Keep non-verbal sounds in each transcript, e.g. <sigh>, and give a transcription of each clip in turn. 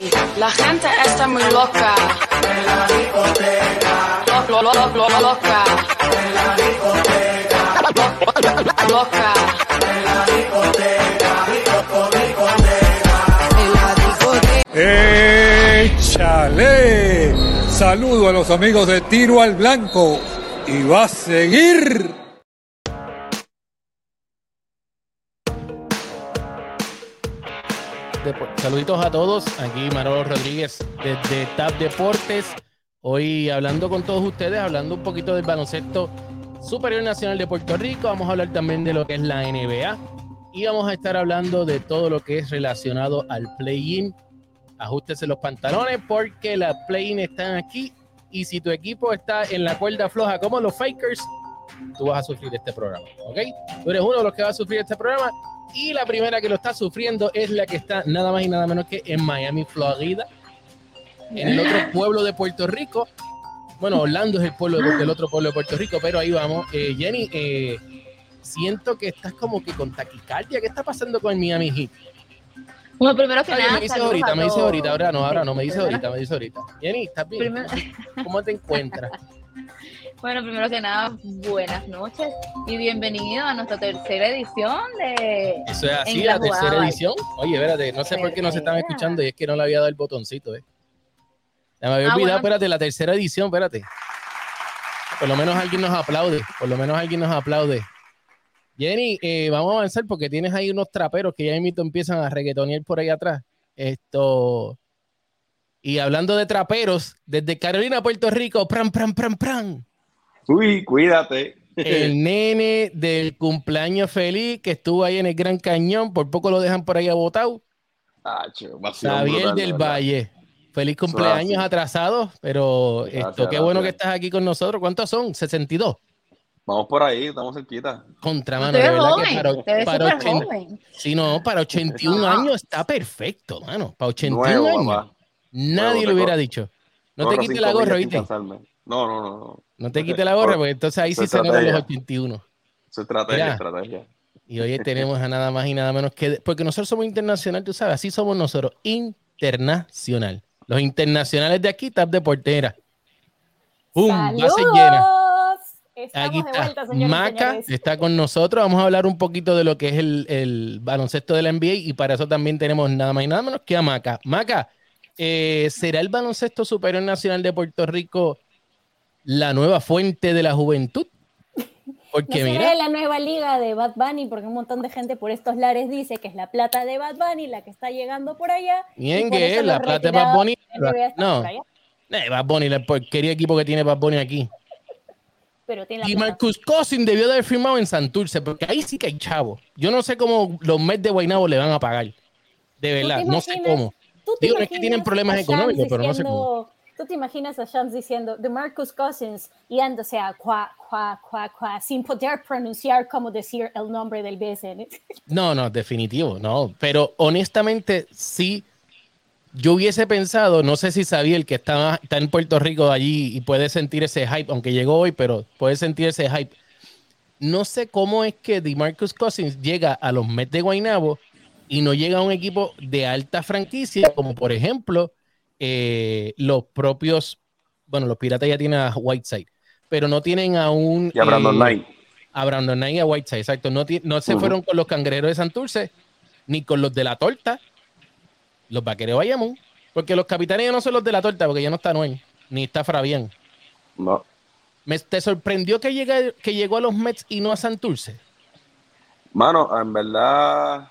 La gente está muy loca. En la discoteca. Lo, lo, lo, lo, loca. En la discoteca. Loca. En la discoteca. En la discoteca. ¡Échale! Saludo a los amigos de Tiro al Blanco. Y va a seguir. Saluditos a todos, aquí Manolo Rodríguez desde TAP Deportes. Hoy hablando con todos ustedes, hablando un poquito del baloncesto superior nacional de Puerto Rico. Vamos a hablar también de lo que es la NBA y vamos a estar hablando de todo lo que es relacionado al play-in. Ajústese los pantalones porque las play-in están aquí y si tu equipo está en la cuerda floja como los Fakers, tú vas a sufrir este programa, ¿ok? Tú eres uno de los que va a sufrir este programa y la primera que lo está sufriendo es la que está nada más y nada menos que en Miami, Florida, en el otro pueblo de Puerto Rico. Bueno, Orlando es el pueblo del otro pueblo de Puerto Rico, pero ahí vamos. Eh, Jenny, eh, siento que estás como que con taquicardia. ¿Qué está pasando con el Miami Heat? Bueno, primero que Ay, nada. me dice ahorita, me dice ahorita, ahora no, ahora no, me dice ahorita, me dice ahorita. Jenny, ¿estás bien? Primero- ¿Cómo te encuentras? <laughs> Bueno, primero que nada, buenas noches y bienvenido a nuestra tercera edición de. Eso es así, la tercera edición. Oye, espérate, no sé por qué no se Tercera. escuchando y es que no le había dado el botoncito, ¿eh? Ya me había Ah, olvidado, bueno. espérate, la tercera edición, espérate. Por lo menos alguien nos aplaude, por lo menos alguien nos aplaude. Jenny, eh, vamos a avanzar porque tienes ahí unos traperos que ya mismo empiezan a reggaetonear por ahí atrás. Esto. Y hablando de traperos, desde Carolina, Puerto Rico, pran, pran, pran, pran. Uy, cuídate. El nene del cumpleaños feliz que estuvo ahí en el Gran Cañón, por poco lo dejan por ahí abotado. Xavier brutal, de del verdad. Valle. Feliz cumpleaños así. atrasado, pero Gracias, esto, qué bueno que gracias. estás aquí con nosotros. ¿Cuántos son? 62. Vamos por ahí, estamos cerquita. Contra mano, de verdad que para, te ves para súper 80 joven. sí, no, para 81 Ah. años está perfecto, mano. Para 81 Nuevo, años. papá. Nadie Nuevo, lo hubiera dicho. No te quites la gorra, ¿viste? No, no, no, no. No te quites la gorra, porque entonces ahí Eso sí es se notan los estrategia. 81. Eso es estrategia, Mira. estrategia. Y hoy <laughs> tenemos a nada más y nada menos que. Porque nosotros somos internacional, tú sabes, así somos nosotros, internacional. Los internacionales de aquí, Tap de portera. ¡Pum! Base llena. Estamos Aquí de está. vuelta, señores Maca señores. está con nosotros. Vamos a hablar un poquito de lo que es el, el baloncesto de la NBA y para eso también tenemos nada más y nada menos que a Maca. Maca, eh, ¿será el baloncesto superior nacional de Puerto Rico la nueva fuente de la juventud? No Porque será mira, la nueva liga de Bad Bunny, porque un montón de gente por estos lares dice que es la plata de Bad Bunny la que está llegando por allá. bien que es la plata de Bad Bunny. No, eh, Bad Bunny, la porquería equipo que tiene Bad Bunny aquí. pero tiene la Y plata. Marcus Cousin debió de haber firmado en Santurce, porque ahí sí que hay chavo. Yo no sé cómo los Mets de Guaynabo le van a pagar. De ¿Tú te verdad, no sé cómo. ¿Tú te Digo, no es que tienen problemas económicos, pero no sé diciendo- ¿Tú te imaginas a Shams diciendo de Marcus Cousins yéndose a cuá, cuá, cuá, cuá, sin poder pronunciar cómo decir el nombre del BSN? No, no, definitivo, no. Pero honestamente, sí, yo hubiese pensado, no sé si sabía el que está, está en Puerto Rico allí y puede sentir ese hype, aunque llegó hoy, pero puede sentir ese hype. No sé cómo es que DeMarcus Cousins llega a los Mets de Guaynabo y no llega a un equipo de alta franquicia, como por ejemplo eh, los propios, bueno, los Piratas ya tienen a Whiteside, pero no tienen a un... Y a Brandon eh, Knight. a Brandon Knight y a Whiteside, exacto. No, no se fueron con los cangrejeros de Santurce, ni con los de la torta, los vaqueros de Bayamón, porque los capitanes ya no son los de la torta, porque ya no está Noel, ni está Fabián. No. Me, ¿Te sorprendió que, llegue- que llegó a los Mets y no a Santurce? Mano, en verdad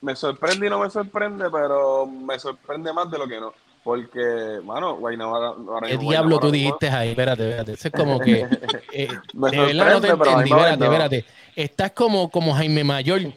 me sorprende y no me sorprende, pero me sorprende más de lo que no. Porque, mano, ahora ¿Qué diablo tú dijiste ahí? Espérate, espérate. Eso es como que. <laughs> eh, Me de verdad no te entendí. Espérate, espérate. Estás como, como Jaime Mayor. <laughs>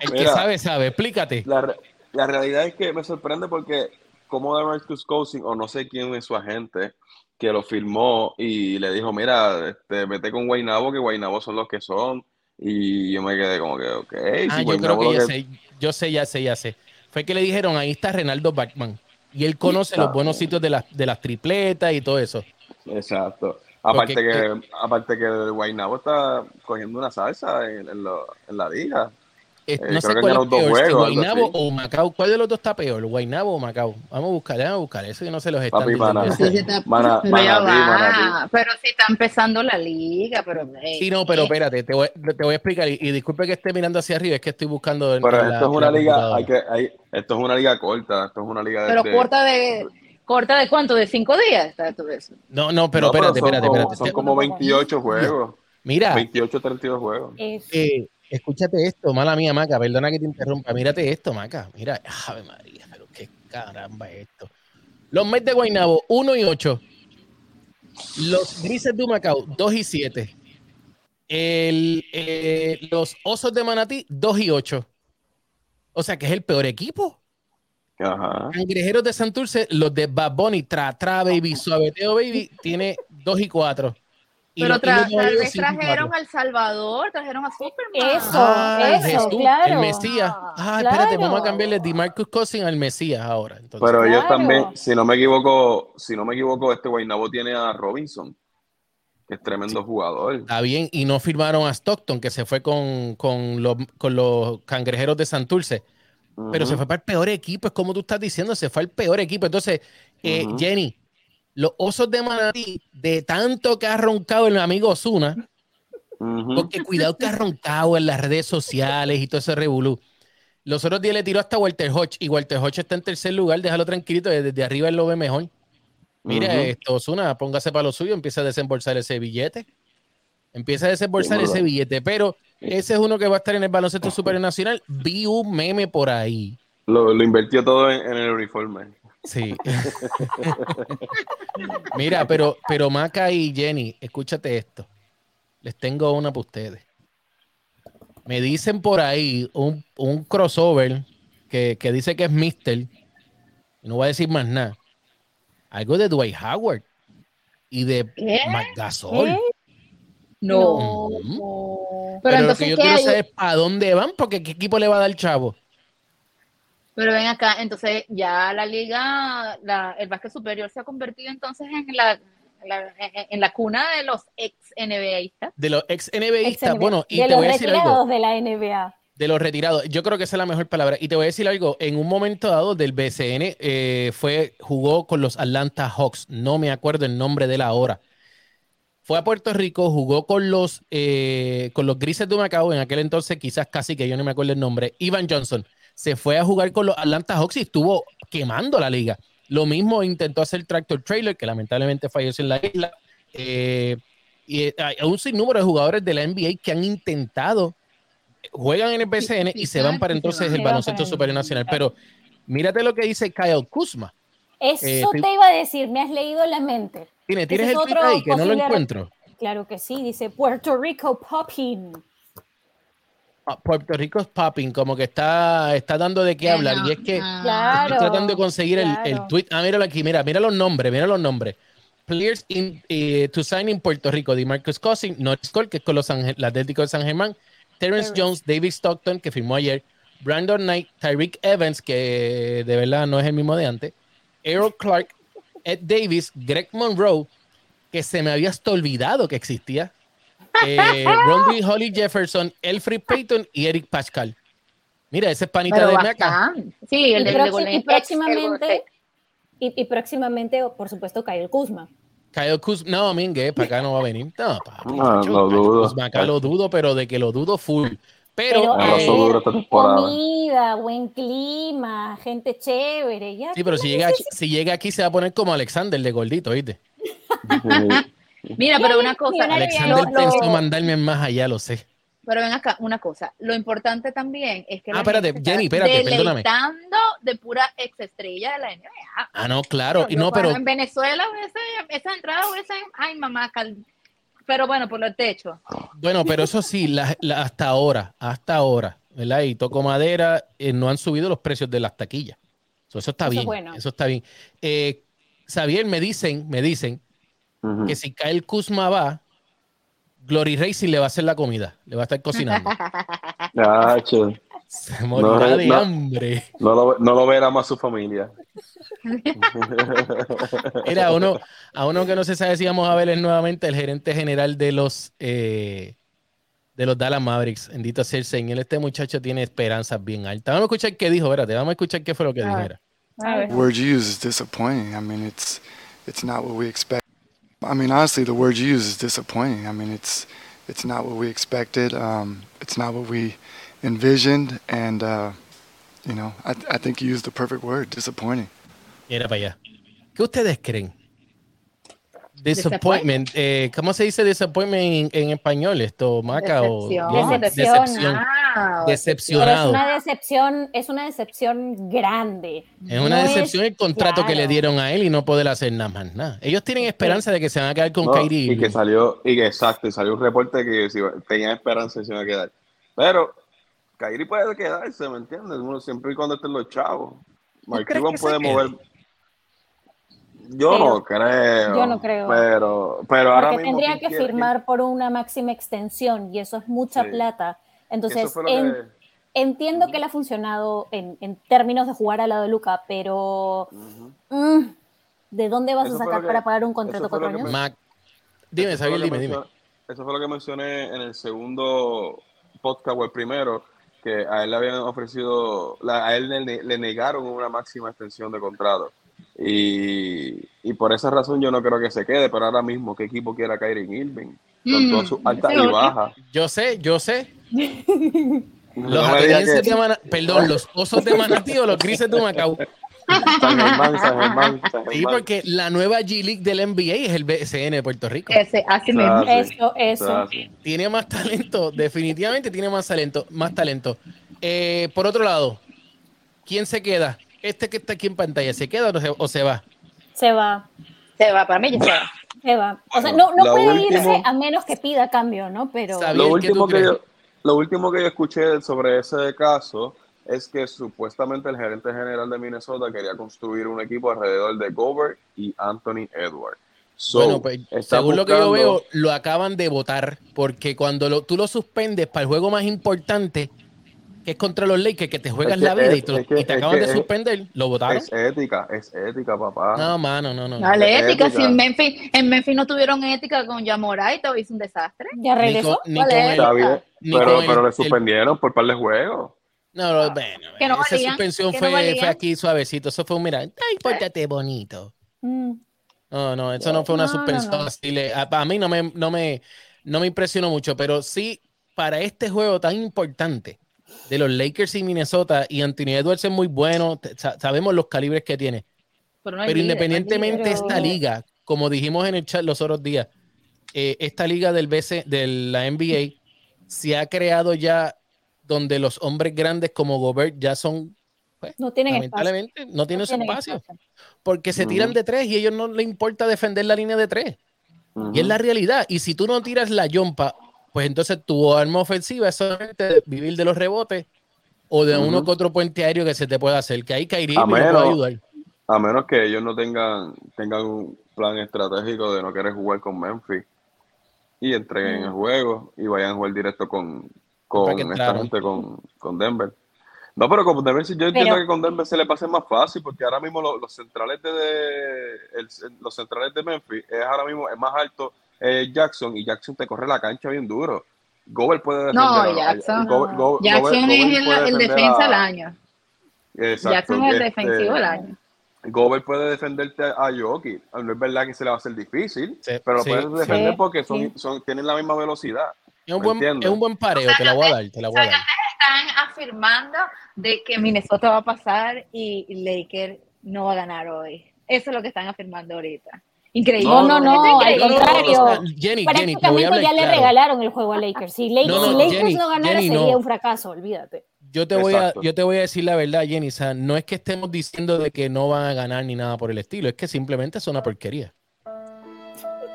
El que sabe, sabe. Explícate. La, re- la realidad es que me sorprende porque como de Marcus Cousins, o no sé quién es su agente, que lo firmó y le dijo, mira, este, vete con Guaynabo, que Guaynabo son los que son. Y yo me quedé como que, ok. Ah, si yo creo que ya que- sé, yo sé, ya sé, ya sé. Fue que le dijeron, ahí está Renaldo Bachman. Y él conoce los buenos sitios de las, de las tripletas y todo eso. Exacto. Aparte Porque- que, aparte que el Guaynabo está cogiendo una salsa en, en lo- en la liga. Eh, Eh, no sé cuál es dos peor, juegos, Guaynabo o Macao. ¿Cuál de los dos está peor, Guaynabo o Macao? Vamos a buscar, vamos a buscar. Eso que no se los están Papi, diciendo. mana. Sí, está- Mana- pero manatí. pero si está empezando la liga, pero eh, Sí, no, pero espérate, te voy, te voy a explicar. Y, y disculpe que esté mirando hacia arriba, es que estoy buscando. Pero en la- esto es una liga, hay que, hay, esto es una liga corta, esto es una liga de, pero de- corta de corta de cuánto, de cinco días está todo eso. No, no, pero No, espérate, son espérate, como- espérate. Son Te- como 28 juegos, Mira, 28, 32 juegos. Eh, escúchate esto, mala mía, Maca, perdona que te interrumpa. Mírate esto, Maca. Mira, Ave María, pero qué caramba es esto. Los Mets de Guaynabo, 1 y 8. Los Grises de Humacao, 2 y 7. El, eh, los Osos de Manatí, 2 y 8. O sea que es el peor equipo. Ajá. Cangrejeros de Santurce, los de Bad Bunny, Tra Tra Baby, Suaveteo Baby, tiene 2 y 4. Y Pero y tra- tal vez trajeron al Salvador, trajeron a Superman. Eso, Ah, eso, Jesús, claro. el Mesías. Ah, espérate, vamos a cambiarle de Marcus Cousins al Mesías ahora. Entonces, Pero ellos Claro. también, si no me equivoco, si no me equivoco, este Guaynabo tiene a Robinson, que es tremendo jugador. está bien, y no firmaron a Stockton, que se fue con, con los, con los cangrejeros de Santurce, pero se fue para el peor equipo, es como tú estás diciendo, se fue al peor equipo. Entonces, eh. Jenny, los osos de Manatí, de tanto que ha roncado el amigo Osuna, porque cuidado que ha roncado en las redes sociales y todo ese revolú. Los otros días le tiró hasta Walter Hodge y Walter Hodge está en tercer lugar, déjalo tranquilito, desde arriba él lo ve mejor. Mira, esto, Osuna, póngase para lo suyo, empieza a desembolsar ese billete. Empieza a desembolsar Sí, ese billete, pero ese es uno que va a estar en el baloncesto superior nacional. Vi un meme por ahí. Lo, lo invirtió todo en, en el uniforme. Sí. Mira, pero, pero Maca y Jenny, escúchate esto. Les tengo una para ustedes. Me dicen por ahí un, un crossover que, que dice que es Mister. No voy a decir más nada. Algo de Dwight Howard y de Gasol. No. Pero, Pero, lo entonces, que yo ¿qué quiero hay? saber es para dónde van, porque qué equipo le va a dar chavo. Pero ven acá, entonces ya la liga, la, el básquet superior se ha convertido entonces en la, la- en, la cuna de los ex NBAistas. De los ex NBAistas. Bueno, y de te los voy a decir algo. retirados de la NBA. De los retirados, yo creo que esa es la mejor palabra. Y te voy a decir algo, en un momento dado del BCN eh, fue, jugó con los Atlanta Hawks, no me acuerdo el nombre de la hora. Fue a Puerto Rico, jugó con los, eh, con los Grises de Macao, en aquel entonces quizás casi que yo no me acuerdo el nombre, Ivan Johnson. Se fue a jugar con los Atlanta Hawks y estuvo quemando la liga. Lo mismo intentó hacer Tractor Trailer, que lamentablemente falleció en la isla. Eh, y eh, hay un sinnúmero de jugadores de la NBA que han intentado juegan en el BCN y se van para entonces el baloncesto superior nacional. Pero mírate lo que dice Kyle Kuzma. Eso Eh, te iba a decir, me has leído la mente. Tiene, tienes el tweet ahí que no lo encuentro. Claro que sí, dice Puerto Rico Popping. Puerto Rico es popping, como que está, está dando de qué hablar. Y es que Claro. estoy tratando de conseguir el, el tweet. Ah, míralo aquí, mira, mira los nombres, mira los nombres. Players in, eh, to sign in Puerto Rico, DeMarcus Cousins, Norris Cole, que es con los el Atlético de San Germán, Terrence Terrence. Jones, David Stockton, que firmó ayer, Brandon Knight, Tyreek Evans, que de verdad no es el mismo de antes, Errol Clark, Ed Davis, Greg Monroe, que se me había hasta olvidado que existía, eh, Rondy Holly Jefferson, Elfrid Payton y Eric Pascal. Mira, ese es panita Pero de Meca. Sí, el Y, de, Golden y el próximamente, y, y próximamente, por supuesto, Kyle Kuzma. Kyle Kuzma, no, Mingue, para acá no va a venir. No, papi, Ah, macho, lo dudo. Kuzma, acá lo dudo, pero de que lo dudo full. Pero, Pero Ah, eh, comida, buen clima, gente chévere. Ya, sí, pero si llega, aquí, si llega aquí se va a poner como Alexander de gordito, ¿viste? Mira, pero una cosa, Alexander lo- lo- pensó mandarme más allá, lo sé. pero ven acá, una cosa, lo importante también es que Ah, espérate, Jenny, espérate, perdóname. de pura ex estrella de la NBA. Ah, no, claro. Y Yo, no, pero en Venezuela esa, esa entrada esa, ay mamá, cal- pero bueno, por el techo. bueno, pero eso sí, la- la- hasta ahora, hasta ahora, ¿verdad? Y toco madera, eh, no han subido los precios de las taquillas. So, eso está Eso bien. bueno. Eso está bien. Eh, Xavier, me dicen, me dicen Que si Kyle Kuzma va, Glory Racing le va a hacer la comida. Le va a estar cocinando. <laughs> Chacho, Se morirá No, de no. hambre. no, lo, no lo verá más su familia. <laughs> Era a uno, a uno que no se sabe si vamos a ver es nuevamente el gerente general de los eh, de los Dallas Mavericks. Bendito sea el Señor. Este muchacho tiene esperanzas bien altas. Vamos a escuchar qué dijo, espérate, vamos a escuchar qué fue lo que dijo. Word you use is disappointing. I mean, it's it's not what we expect. I mean, honestly, the word you use is disappointing. I mean, it's it's not what we expected. Um, it's not what we envisioned, and uh, you know, I, I think you used the perfect word, disappointing. Mira para allá. ¿Qué ustedes creen? Disappointment. Eh, ¿Cómo se dice disappointment en, en español? Esto, Maca o Decepción. Decepción. Decepción. Pero es Decepcionado. una decepción, es una decepción grande. Es una No decepción el contrato que le dieron a él y no poder hacer nada más nada. Ellos tienen esperanza de que se van a quedar con No, Kyrie y que salió, y que exacto, y salió un reporte que si- tenía esperanza de que se iba a quedar. Pero Kyrie puede quedarse, ¿me entiendes? Uno siempre y cuando estén los chavos. Puede mover. Yo Pero- no creo. yo no creo. Pero, pero ahora Porque mismo. tendría ¿quién que quiere? firmar por una máxima extensión y eso es mucha Sí. plata. Eso Entonces, fue lo en- que- entiendo que le ha funcionado en, en términos de jugar al lado de Luca, pero mm, ¿de dónde vas Eso a sacar que- para pagar un contrato cuatro años? me- Mac, dime, que dime, dime. Eso fue lo que mencioné en el segundo podcast o el primero, que a él le habían ofrecido, a él le, le negaron una máxima extensión de contrato. Y, y por esa razón yo no creo que se quede, pero ahora mismo, ¿qué equipo quiera Kyrie Irving? Con Mm, todas sus altas ese y bajas. Yo sé, yo sé. <laughs> No Los que- de perdón, los osos de Manatí o los grises de Macao. San Germán, San Germán, San Sí, porque la nueva G-League del NBA es el BSN de Puerto Rico. Ese, así mismo. Eso, eso. Tiene más talento, definitivamente tiene más talento, más talento. Eh, por otro lado, ¿quién se queda? Este que está aquí en pantalla, ¿se queda o se, o se va? Se va, Se va, para mí ya se va. Se va. O sea, no, no puede último- irse a menos que pida cambio, ¿no? Pero Lo Javier, ¿qué tú último, que yo, lo último que yo escuché sobre ese caso es que supuestamente el gerente general de Minnesota quería construir un equipo alrededor de Gobert y Anthony Edwards. So, bueno, pues según lo que yo veo, lo acaban de votar porque cuando lo- tú lo suspendes para el juego más importante, que es contra los Lakers, que te juegas Es que la vida y, te, es que- y te es acaban que de es- suspender, lo votaron. Es ética, es ética, papá. No, mano, no, no. Dale, ética. ética. Si en Memphis, en Memphis no tuvieron ética con Yamoray, todo hizo un desastre. ya Ni regresó. con, ni ¿Cuál con Está bien, ni pero, con el- pero le el- suspendieron por par de juegos. No, no, bueno, Que no esa valían, suspensión no fue, aquí suavecito. Eso fue un mira, ay, pórtate bonito. Mm. No, no, eso no fue una No, suspensión no. así. le- a, a mí no me, no, me, no me impresionó mucho, pero sí, para este juego tan importante de los Lakers y Minnesota, y Anthony Edwards es muy bueno, sa- sabemos los calibres que tiene, Pero, no líder, no independientemente líder. esta liga, como dijimos en el chat los otros días, eh, esta liga del BC, de la NBA se ha creado ya donde los hombres grandes como Gobert ya son, pues, No tienen espacio. lamentablemente, no tienen su tienen espacio espacio. porque se tiran de tres y a ellos no les importa defender la línea de tres. Y es la realidad. Y si tú no tiras la yompa, pues entonces tu arma ofensiva es solamente vivir de los rebotes o de uno que otro puente aéreo que se te pueda hacer. Que ahí Irving no puede ayudar. A menos que ellos no tengan, tengan un plan estratégico de no querer jugar con Memphis y entreguen Mm. el juego y vayan a jugar directo con, con esta gente, con, con Denver. No, pero con Denver yo entiendo Pero- que con Denver se le pase más fácil porque ahora mismo los, los centrales de, de- el- los centrales de Memphis es ahora mismo es más alto eh, Jackson y Jackson te corre la cancha bien duro. Gobert puede defender. No, a- a- Jackson. Go- Go- Jackson Gobert- es Gobert el, el defensa del año. Exacto, Jackson es el este, defensivo del año. Gobert puede defenderte a Jokic. No es verdad que se le va a hacer difícil, Sí, pero lo sí, puedes defender sí, porque son, sí. son, tienen la misma velocidad. Es un, ¿me buen, es un buen pareo, te la voy a dar, te la voy a dar. Están afirmando de que Minnesota va a pasar y Lakers no va a ganar hoy. Eso es lo que están afirmando ahorita. Increíble. No, no, no, al contrario. Jenny, Jenny, te voy a Prácticamente hablar ya le regalaron el juego a Lakers. Si, Lakers, No, no, si Lakers Jenny, no ganara Jenny, sería no. un fracaso, olvídate. Yo te, voy a, yo te voy a decir la verdad, Jenny. O sea, no es que estemos diciendo de que no van a ganar ni nada por el estilo, es que simplemente es una porquería.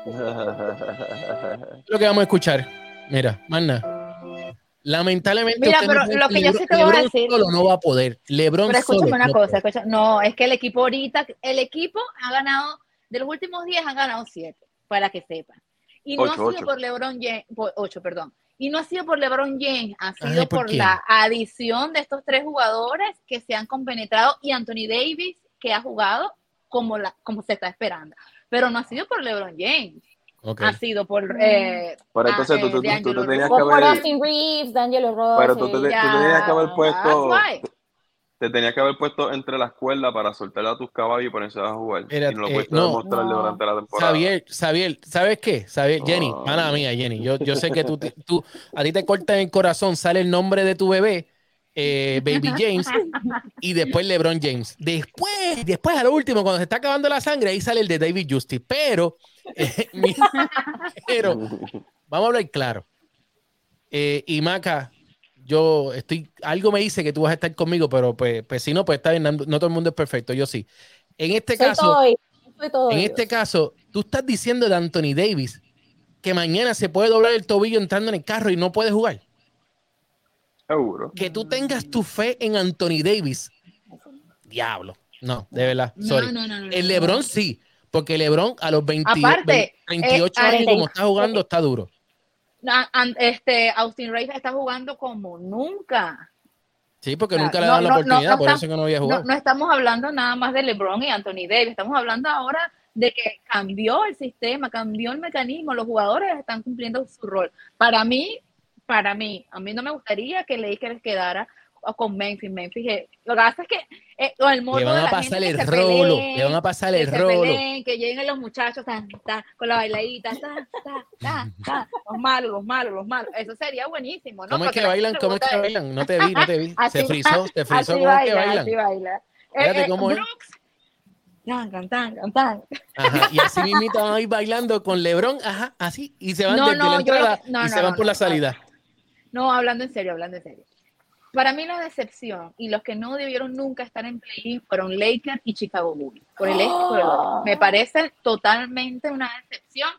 <laughs> Lo que vamos a escuchar. Mira, más nada. Lamentablemente, Mira, pero puede- lo que yo sí te voy a LeBron decir- solo no va a poder. LeBron Pero escúchame solo una no cosa, escucha- no, es que el equipo ahorita, el equipo ha ganado, de los últimos 10 han ganado 7, para que sepan. Y no Ocho, ha sido ocho. por LeBron James, 8, perdón. Y no ha sido por LeBron James, ha Ay, sido ¿por por la adición de estos tres jugadores que se han compenetrado y Anthony Davis, que ha jugado como, la, como se está esperando. Pero no ha sido por LeBron James, Ok. ha sido por. Eh, Pero ah, entonces eh, tú, tú- tú- tú te tenías Russell. que Por haber, Austin Reeves, D'Angelo Ross. pero tú, te- tú eh, tenías que haber puesto, that's right. Te tenías que haber puesto entre las cuerdas para soltar a tus caballos y ponerse a jugar. Mira, y no lo eh, no. demostrarle No. durante la temporada. Xavier, Xavier, ¿sabes qué? Xavier, Jenny, Oh. pana mía, Jenny. Yo, yo sé que tú, tú, a ti te corta el corazón, sale el nombre de tu bebé, eh, Baby James, y después LeBron James. Después, después, a lo último, cuando se está acabando la sangre, ahí sale el de David Justice. Pero, <laughs> eh, mi- pero, vamos a hablar claro. Eh, y Maca, yo estoy, algo me dice que tú vas a estar conmigo, pero pues, pues si no, pues está bien, no, no todo el mundo es perfecto, yo sí. En este soy caso, todo oídos, soy todo en este caso, tú estás diciendo de Anthony Davis que mañana se puede doblar el tobillo entrando en el carro y no puede jugar. Seguro. Que tú tengas tu fe en Anthony Davis. Diablo. No, de verdad. Sorry. No, no, no, no, el no. LeBron sí, porque LeBron a los 20, Aparte, 28 eh, años eh, como está jugando está duro. Este, Austin Reeves está jugando como nunca. Sí, porque nunca le no, la no, no, oportunidad, no por está- eso que no había jugado. no estamos hablando nada más de LeBron y Anthony Davis, estamos hablando ahora de que cambió el sistema, cambió el mecanismo, los jugadores están cumpliendo su rol. Para mí, para mí, a mí no me gustaría que Lakers quedara con Memphis. Memphis, lo que pasa es que eh, el morbo Le van de a pasar el rolo, peleen, le van a pasar el rolo. peleen, que lleguen los muchachos tan, tan, con la bailadita, tan, los malos, los malos, los malos. Eso sería buenísimo, ¿no? ¿Cómo es Porque que la bailan? ¿Cómo es que bailan? No te vi, no te vi. <laughs> Se frizó, se frizó. ¿Cómo es que baila, bailan? así baila. Eh, eh, ¿cómo es? Brooks. Tan, tan, tan, tan. Ajá, y así mismo van a ir bailando con LeBron, ajá, así, y se van No, desde no, la entrada no, y se van por la salida. No, hablando en serio, hablando en serio. Para mí la decepción y los que no debieron nunca estar en play fueron Lakers y Chicago Bulls. Por el este y por el oeste. Me parece totalmente una decepción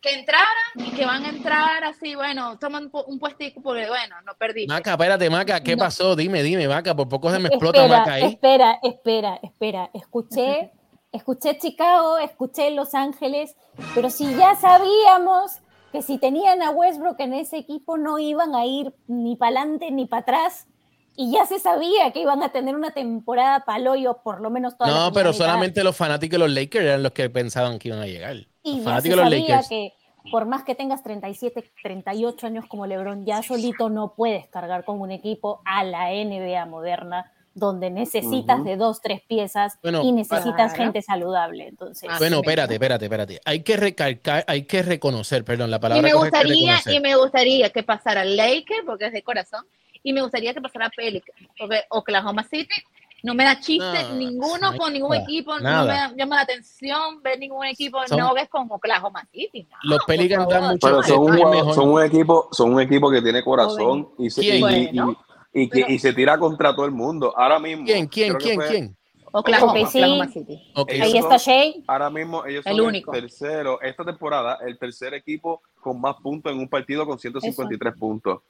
que entraran y que van a entrar así, bueno, toman un puestico porque, bueno, no perdí. Maca, espérate, Maca, ¿qué No. pasó? Dime, dime, Maca, por poco se me explota espera, Maca ahí. espera, espera, espera. Escuché, <laughs> escuché Chicago, escuché Los Ángeles, pero si ya sabíamos que si tenían a Westbrook en ese equipo no iban a ir ni para adelante ni para atrás. Y ya se sabía que iban a tener una temporada paloyo, por lo menos toda No, pero solamente los fanáticos de los Lakers eran los que pensaban que iban a llegar. Y Los ya se fanáticos de los Lakers. que por más que tengas 37, 38 años como LeBron, ya solito no puedes cargar con un equipo a la NBA moderna, donde necesitas Ujú. de dos, tres piezas Bueno, y necesitas Claro. gente saludable. Entonces, Ah, Bueno, espérate, espérate, espérate. Hay que recalcar, hay que reconocer, perdón, la palabra Y me gustaría, y me gustaría que pasara Lakers, porque es de corazón, y me gustaría que pasara Pelicans, porque Oklahoma City no me da chiste No, ninguno no, con ningún nada, equipo, nada. no me da- llama la atención ver ningún equipo, Son- no ves con Oklahoma City. no, Los Pelicans dan mucho Pero son un, son un equipo, son un equipo que tiene corazón y se, y- y- Bueno, y- y que- pero- y se tira contra todo el mundo. Ahora mismo. ¿Quién, quién, quién, fue- quién? Oklahoma. Oklahoma City. Ok. Ellos ahí son- está Shea. Ahora mismo ellos son El el, único. tercero, esta temporada, el tercer equipo con más puntos en un partido con 153 puntos.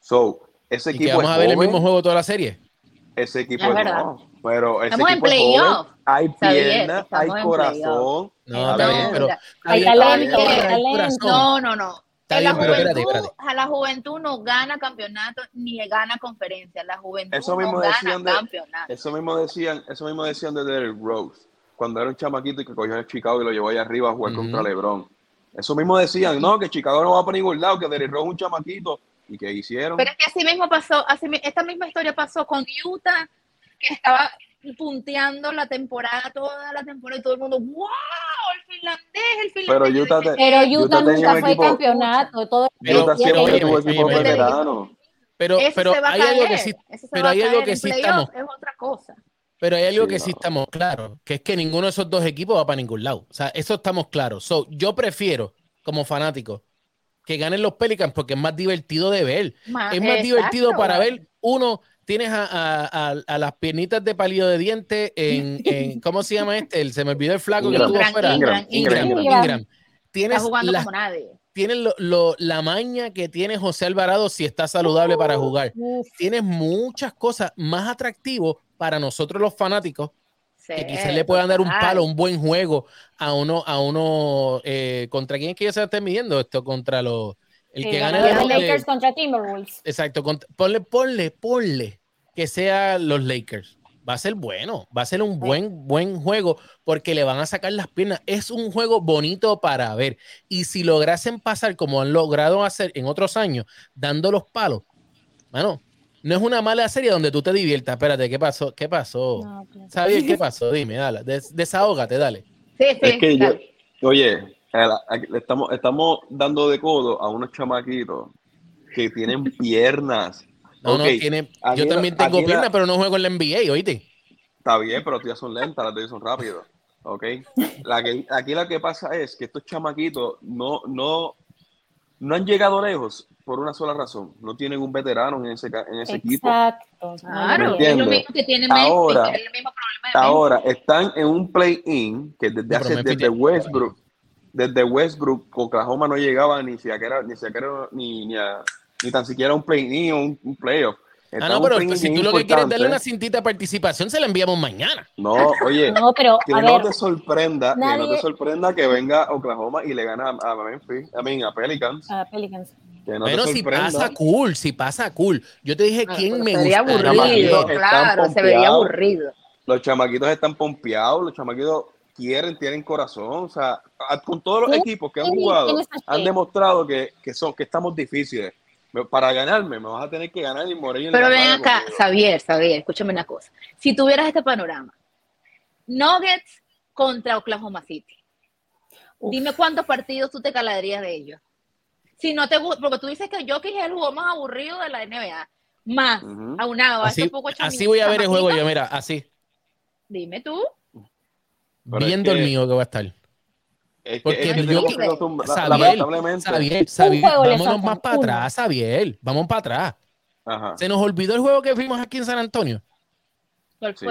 So, ese Y que equipo vamos es a ver el joven, mismo juego toda la serie. ese equipo Es es verdad. no, pero ese Estamos en equipo es playoff, hay piernas, hay en corazón. No, está bien, pero. hay talento, hay talento. corazón. No, no, no. Está En la, bien, pero espérate, juventud, espérate. a la juventud no gana campeonato ni gana conferencia. La juventud Eso mismo no gana de- campeonato. Eso mismo decían, eso mismo decían de Derrick Rose, cuando era un chamaquito y que cogió a Chicago y lo llevó allá arriba a jugar contra LeBron. Eso mismo decían, no, que Chicago no va para ningún lado, que Derrick Rose es un chamaquito. ¿Y qué hicieron? Pero es que así mismo pasó, así, esta misma historia pasó con Utah, que estaba punteando la temporada, toda la temporada, y todo el mundo, wow, el finlandés, el Pero finlandés. Utah te- Pero Utah Utah nunca un fue equipo- campeonato. Todo Pero- Utah pero siempre oye, tuvo oye, veteranos. Pero, Eso pero hay algo que caer, sí, pero hay algo caer que sí estamos, Es otra cosa. pero hay algo Sí, que sí no. estamos claros, que es que ninguno de esos dos equipos va para ningún lado. O sea, eso estamos claros. So, yo prefiero, como fanático, que ganen los Pelicans porque es más divertido de ver. Ma- es más exacto, divertido para ver, uno, tienes a, a- a- a las piernitas de palillo de diente en, <laughs> en- ¿cómo se llama este? El, se me olvidó el flaco que estuvo Ingram, afuera. Ingram, Ingram, Ingram. Ingram. Tienes Está jugando las, como nadie. tienes lo- lo- la maña que tiene José Alvarado si está saludable para jugar. Uf, Tienes muchas cosas más atractivos para nosotros los fanáticos que quizás le puedan dar un palo, un buen juego a uno, a uno, eh, ¿contra quién es que ellos se estén midiendo esto? Contra los, el sí, que gane de- los Lakers contra Timberwolves. exacto, cont- ponle, ponle, ponle que sea los Lakers. Va a ser bueno, va a ser un buen, buen juego porque le van a sacar las piernas. Es un juego bonito para ver. Y si lograsen pasar como han logrado hacer en otros años, dando los palos, bueno, no es una mala serie donde tú te diviertas. Espérate, ¿qué pasó? ¿Qué pasó? No, claro. ¿Sabes qué <laughs> pasó? Dime, dale, des- desahógate, dale. Sí, sí, Es que yo, oye, le estamos, estamos dando de codo a unos chamaquitos que tienen <laughs> piernas. No, Ok, no, tiene, yo la- también tengo piernas, pero no juego en la NBA, oíste. Está bien, pero las tuyas son lentas, las tuyas son rápidas. ¿Ok? La que, aquí lo que pasa es que estos chamaquitos no, no, no han llegado lejos por una sola razón. No tienen un veterano en ese, en ese equipo. Exacto. Claro, ¿Me es lo mismo que tiene Ahora- es el mismo problema de Ahora están en un play-in que desde pero hace desde Westbrook, desde Westbrook, Oklahoma no llegaba ni siquiera, ni siquiera ni, ni, a- ni tan siquiera un play-in o un, un playoff. Ah, no, pero si tú lo que quieres es darle una cintita de participación, se la enviamos mañana. No, oye, <laughs> No, pero que a no ver, te sorprenda, que no te sorprenda que venga Oklahoma y le gana a, a Memphis, I mean, a Pelicans. a Pelicans. Que no te si pasa cool, si pasa cool. Yo te dije Ah, quién pero me se vería gusta. Chamaquito, aburrido, claro, se vería aburrido. Los chamaquitos están pompeados, los chamaquitos quieren, tienen corazón. O sea, a- con todos los equipos que han jugado, han demostrado que, que, son, que estamos difíciles. Para ganarme, me vas a tener que ganar y morir en Pero la ven acá, conmigo. Xavier, Xavier, escúchame una cosa. Si tuvieras este panorama, Nuggets contra Oklahoma City, Uf. dime cuántos partidos tú te calarías de ellos. Si no te gusta, porque tú dices que Jokic es el jugador más aburrido de la NBA, más Ujú. aunado Así, voy a ver el juego yo, mira, así. Dime tú. Pero bien es que- dormido que va a estar. Es que, Porque es yo- juego le vámonos más para atrás, Xavier. Vamos para atrás. Ajá. Se nos olvidó el juego que vimos aquí en San Antonio.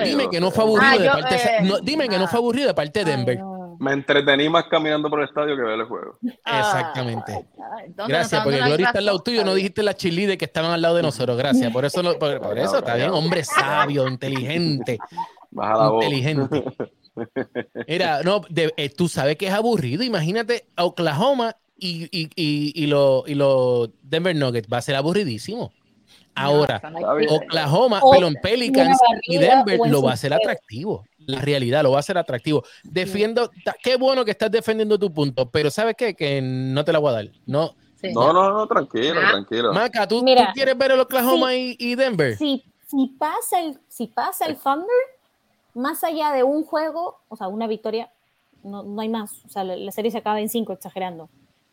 Dime que no sé. fue aburrido Ah, de yo, parte eh, no, Dime que no ah. fue aburrido de parte de Denver. no. Me entretení más caminando por el estadio que ver el juego. Exactamente. Ah, entonces Gracias, porque Gloria la está al lado tuyo, no dijiste las cheerleaders que estaban al lado de nosotros. Gracias. Por eso, no- por, por <laughs> eso está bien, hombre sabio, inteligente, Baja la voz. inteligente. <laughs> Mira, no, de- eh, tú sabes que es aburrido. Imagínate a Oklahoma y, y, y, y los y los Denver Nuggets. Va a ser aburridísimo. Ahora, No. Oklahoma, O perdón, Pelicans y Denver lo va a hacer atractivo. La realidad lo va a hacer atractivo. Defiendo, ta- qué bueno que estás defendiendo tu punto, pero ¿sabes qué? Que no te la voy a dar. No, Sí. No, no, no, tranquilo, Ah. tranquilo. Maca, ¿tú, Mira, tú quieres ver el Oklahoma y, y Denver? Si, si pasa el, si pasa el Thunder, más allá de un juego, o sea, una victoria, no, no hay más. O sea, la, la serie se acaba en cinco, exagerando.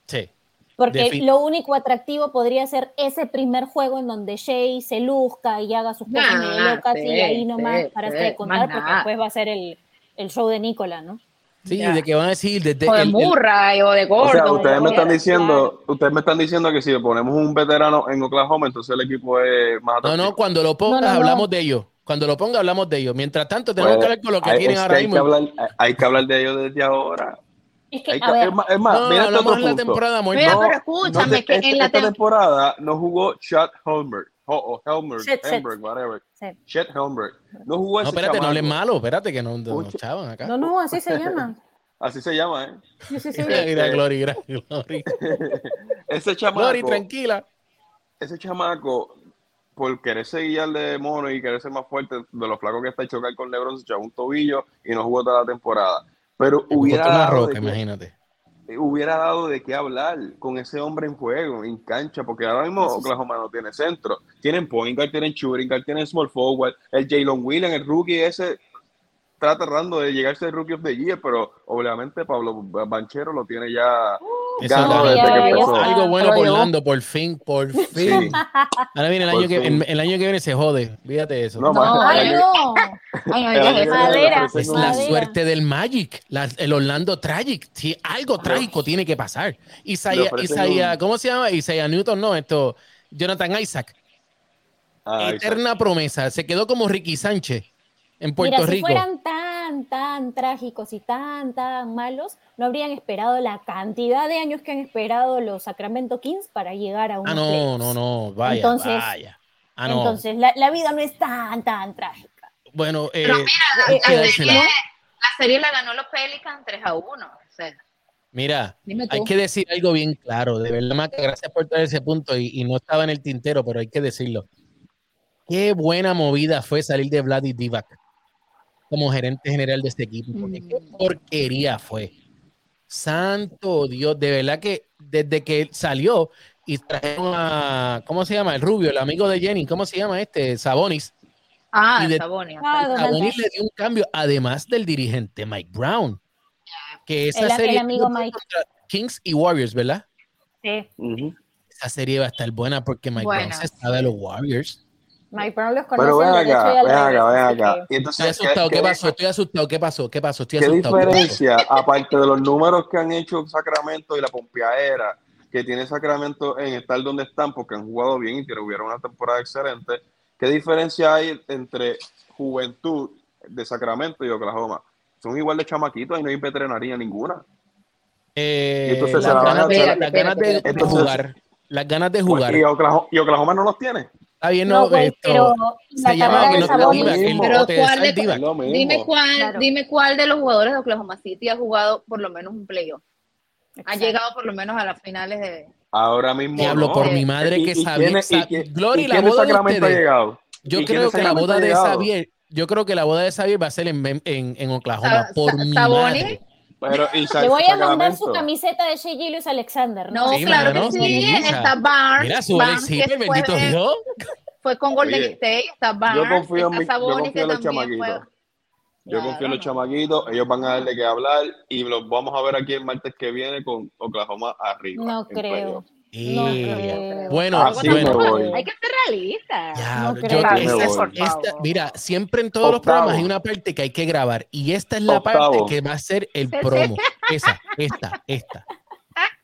Sí. Porque Defi- lo único atractivo podría ser ese primer juego en donde Shea se luzca y haga sus cosas Nah, medio locas sí, y ahí nomás sí, para sí, de contar, porque nada. después va a ser el, el show de Nicola, ¿no? Sí, Ya. de que van a decir desde o de el- el- Murray o de O Gordon. sea, o ustedes lo me están diciendo, ustedes me están diciendo que si le ponemos un veterano en Oklahoma, entonces el equipo es más No, atractivo. no, cuando lo pongas No, no, no. hablamos de ellos. Cuando lo ponga hablamos de ellos. Mientras tanto, tenemos Pues, que hablar con lo que hay- tienen ahora que hay mismo. que hablar, hay que hablar de ellos desde ahora. Es que, que- es más, es más, No, mira este en la temporada. Mira, No, pero escúchame, no que esta, en la esta temporada no jugó Chet Helmer, o, o Helmer, Chet, Chet. Helmer, whatever. sí. Chet Helmer. No jugó No, ese espérate, no chamaco. malo. Espérate, que no, no, chavan acá. No, no, así se llama. <laughs> Así se llama, ¿eh? Sí, sí, sí. Mira, <laughs> mira, Glory, Glory. <laughs> Ese chamaco, Glory, tranquila. ese chamaco, por querer seguir de mono y querer ser más fuerte de los flacos que está y chocar con LeBron, se echó un tobillo y no jugó toda la temporada. Pero hubiera dado, roca, de qué, imagínate. hubiera dado de qué hablar con ese hombre en juego, en cancha, porque ahora mismo Oklahoma no tiene centro. Tienen point guard, tienen shooting guard, tienen small forward. El Jalen Williams, el rookie ese, está tratando de llegarse al rookie of the year, pero obviamente Pablo Banchero lo tiene ya Eso ya- desde que. Algo bueno por yo- Lando, por fin, por fin. Sí. Ahora viene el Por año, que, el, el año que viene se jode. Fíjate eso. No, No, Ay, no. Ay, Madera. ofrecen Es la Madera. suerte del Magic, la- el Orlando Tragic. Sí, algo trágico tiene que pasar. Isaiah, Isaiah un- ¿cómo se llama? Isaiah Newton, no, esto, Jonathan Isaac. Ah, Eterna promesa. Se quedó como Ricky Sánchez en Puerto Mira, si Rico. fueran tan tan, tan trágicos y tan, tan malos, no habrían esperado la cantidad de años que han esperado los Sacramento Kings para llegar a un Ah, no, no, no, vaya, Entonces- vaya. Ah, no. Entonces, la, la vida no es tan, tan trágica. bueno, eh, Pero mira, eh, la, serie, la serie la ganó los Pelicans 3 a 1. O sea, Mira, hay que decir algo bien claro. De verdad, Maca, gracias por traer ese punto y, y no estaba en el tintero, pero hay que decirlo. Qué buena movida fue salir de Vladi Divac como gerente general de este equipo. porque qué Mm. porquería fue. Santo Dios, de verdad que desde que salió y trajeron a, ¿cómo se llama? El rubio, el amigo de Jenny, ¿cómo se llama este? Sabonis. Ah, de- Sabonis. Ah, Sabonis le dio un cambio, además del dirigente Mike Brown. Que esa El- el serie amigo fue Mike. contra Kings y Warriors, ¿verdad? Sí. Esa serie va a estar buena porque Mike Brown se sabe de los Warriors. Mike Brown los conoce Pero ven acá, ven acá, ven acá. que- Estoy asustado, ¿qué, ¿qué qué- pasó? Estoy asustado, ¿qué pasó? ¿Qué pasó? Estoy qué asustado. ¿qué pasó? diferencia, aparte de los números que han hecho Sacramento y la pompeadera que tiene Sacramento en estar donde están, porque han jugado bien y tuvieron una temporada excelente, ¿qué diferencia hay entre juventud de Sacramento y Oklahoma? Son igual de chamaquitos y no hay veterinaria ninguna. Eh, Y entonces las se la van a ganas de- hacer- las ganas de, de Entonces- jugar. Las ganas de jugar. Y Oklahoma, y Oklahoma no los tiene. Está bien, No, no, güey, esto pero se la llama de el- Pero ¿cuál de-. Dime cuál, Claro. dime cuál de los jugadores de Oklahoma City ha jugado por lo menos un playoff. Ha llegado por lo menos a las finales de. Ahora mismo. Diablo, no. por mi madre ¿Y- que Glory, y la boda de ustedes. Yo ¿Y quién creo que la boda de? Xavier, yo creo que la boda de Xavier va a ser en, en, en Oklahoma. Sa- por sa- mi Sabonis. madre. Pero, y Sa- Le voy a mandar su camiseta de Shea Gillius Alexander. No, Sí, claro que sí. sí, está Barnes. Mira, su Barnes, Alex que Hiper, fue, bendito Dios. fue con Golden Oye, State. Está Barnes. Yo confío en, mi- yo confío en que los también fue- chamaquitos. Yo Claro, confío en los chamaquitos. Ellos van a darle que hablar y los vamos a ver aquí el martes que viene con Oklahoma arriba. No creo. playoff. No creo. Bueno, Así bueno. me voy. Hay que ser realistas. Ya, No yo- creo. Así esta- me voy. esta- Por favor. mira, siempre en todos los programas hay una parte que hay que grabar y esta es la Octavo. parte que va a ser el promo. Esa, esta, esta.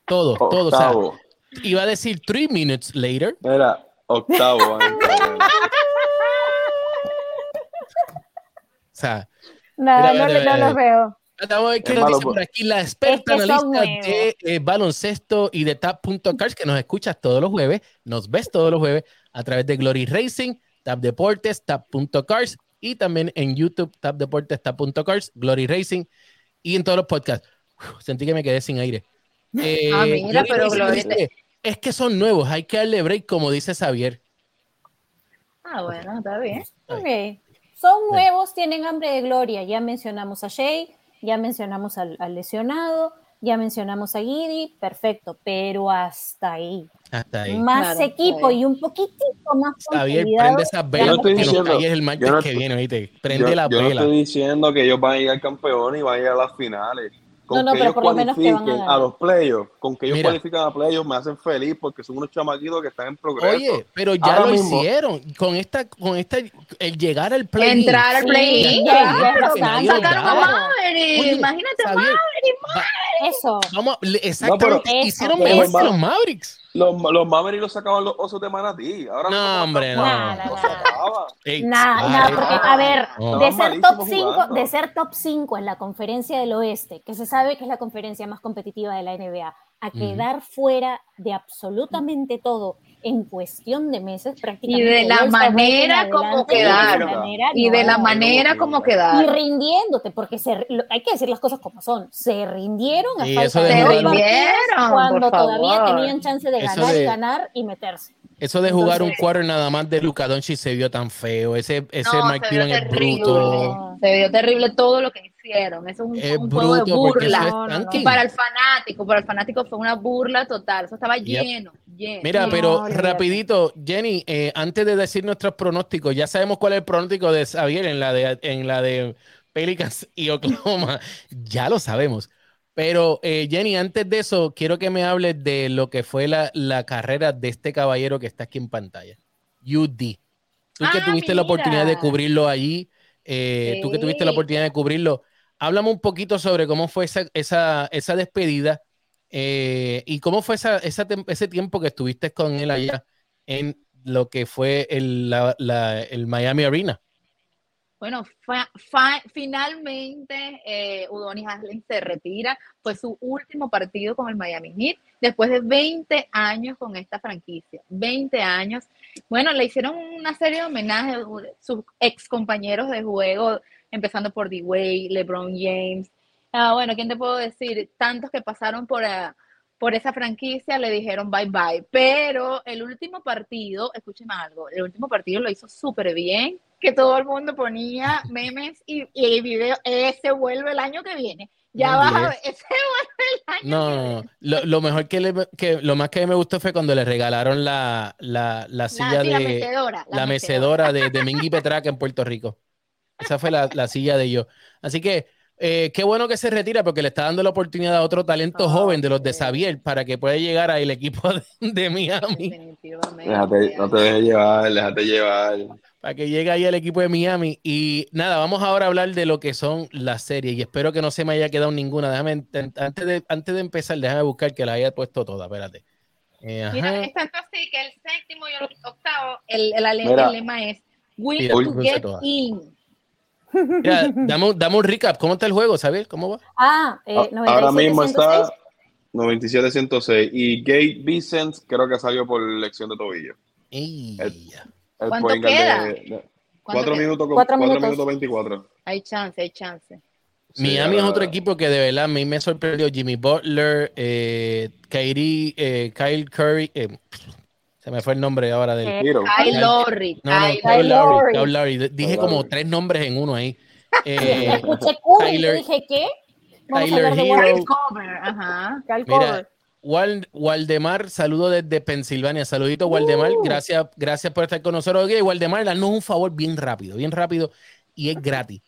Todo, todo. O sea, Octavo. iba a decir three minutes later. Mira, octavo. <laughs> O sea, Nada, Mira, no, mira, no mira. los veo. Vamos a ver qué Es nos malo, dice por pues. aquí la experta Es que son analista de eh, baloncesto y de tap.cars que nos escuchas todos los jueves, nos ves todos los jueves a través de Glory Racing, Tap Deportes, tap.cars y también en YouTube, Tap Deportes, tap.cars, Glory Racing y en todos los podcasts. Uf, sentí que me quedé sin aire. <laughs> Eh, Ah, mira, Glory pero dice, es que son nuevos, hay que darle break, como dice Xavier. Ah, bueno, está bien. Ok. Son nuevos, tienen hambre de gloria. Ya mencionamos a Shea, ya mencionamos al, al lesionado, ya mencionamos a Giddy, perfecto, pero hasta ahí. Hasta ahí. Más Claro, equipo y un poquitito más consolidado. prende esas velas no que nos diciendo- calles el martes no que viene, ¿viste? Prende yo, las yo no velas. estoy diciendo que ellos van a llegar campeones y van a llegar a las finales. Con No, no, que ellos lo a los playoffs, con que ellos Mira. cualifican a playoffs me hacen feliz porque son unos chamaquitos que están en progreso. Oye, pero ya Ahora lo mismo- hicieron con esta, con esta, el llegar al play. Entrar al Imagínate. Eso. Vamos, eso, hicieron eso. mejor que los Mavericks. Los, los Mavericks los sacaban los osos de Manatí. Ahora No, hombre, no. Nada, los nada. Nada, porque, a ver, No. de ser top malísimos 5, jugando. de ser top 5 en la conferencia del oeste, que se sabe que es la conferencia más competitiva de la NBA, a quedar fuera de absolutamente todo en cuestión de meses, Y prácticamente. de la manera como y de quedaron. la manera, Y de la manera no, como no. y quedaron. rindiéndote, porque se, lo- hay que decir las cosas como son. Se rindieron a falta de rindieron, cuando todavía favor. tenían chance de ganar de- y ganar y meterse. Eso de jugar un quarter nada más de Luka Doncic se vio tan feo. Ese, ese No, Mike Cuban es terrible. bruto. Se vio terrible todo lo que hicieron. Eso es un, Es un juego de burla. es No, no, no. tanking. Para el fanático, para el fanático fue una burla total. Eso estaba lleno, lleno. Mira, pero rapidito, Jenny, eh, antes de decir nuestros pronósticos, ya sabemos cuál es el pronóstico de Xavier en la de, en la de Pelicans y Oklahoma. <laughs> ya lo sabemos. Pero eh, Jenny, antes de eso, quiero que me hables de lo que fue la, la carrera de este caballero que está aquí en pantalla. UD. Tú que Ah, tuviste la oportunidad de cubrirlo allí, eh, tú que tuviste la oportunidad de cubrirlo, háblame un poquito sobre cómo fue esa, esa, esa despedida eh, y cómo fue esa, ese tiempo que estuviste con él allá en lo que fue el, la- el Miami Arena. Bueno, fa- finalmente eh, Udonis Haslem se retira. Fue su último partido con el Miami Heat después de 20 años con esta franquicia. 20 años. Bueno, le hicieron una serie de homenajes sus ex compañeros de juego, empezando por D-Way, LeBron James. Ah, bueno, ¿quién te puedo decir? Tantos que pasaron por, ah, por esa franquicia le dijeron bye bye. Pero el último partido, escúcheme algo, el último partido lo hizo súper bien, que todo el mundo ponía memes y, y el video, ese vuelve el año que viene. Ya No, vas a ver, ese <laughs> vuelve el año No, que no, viene. no. Lo, lo mejor que, le, que lo más que me gustó fue cuando le regalaron la, la, la silla La, sí, la de mecedora. la mecedora de, de Mingy Petraca en Puerto Rico. Esa fue la, la silla de ellos. Así que eh, qué bueno que se retira porque le está dando la oportunidad a otro talento Ah, joven de los de. Xavier para que pueda llegar al equipo <laughs> de, de Miami. Definitivamente. Déjate, no te dejes llevar, déjate llevar. Para que llegue ahí al equipo de Miami. Y nada, vamos ahora a hablar de lo que son las series. Y espero que no se me haya quedado ninguna. Déjame, antes de, antes de empezar, déjame buscar que la haya puesto toda. Espérate. Eh. Mira, es tanto así que el séptimo y el octavo, el, el, lema es Win Mira, to get in. Mira, dame, un- dame un recap. ¿Cómo está el juego? ¿Sabes cómo va? Ah, eh, A- 97, Ahora mismo 106. está 97-106 y Gabe Vincent creo que salió por lección de tobillo. Ey, El- El ¿Cuánto point guard queda? de- de- ¿Cuánto cuatro queda? minutos con Cuatro cuatro minutos. minutos 24. Hay chance, hay chance. Sí, Miami es otro equipo que de verdad a mí me sorprendió. Jimmy Butler, eh, Kyrie, eh, Kyle Curry, eh, se me fue el nombre ahora del. Eh. Kyle Lowry. No, no, Kyle Kyle Kyle Lowry. Lowry. Kyle Lowry. D- Dije Kyle como Lowry. tres nombres en uno ahí. <laughs> Eh, Escuché Curry y Tyler- dije, ¿qué? Tyler Hero. Ajá. Mira. Wal- Waldemar, saludo desde Pensilvania. Saludito, Waldemar. Uh. Gracias, gracias por estar con nosotros. Oye, Waldemar, danos un favor bien rápido, bien rápido. Y es gratis.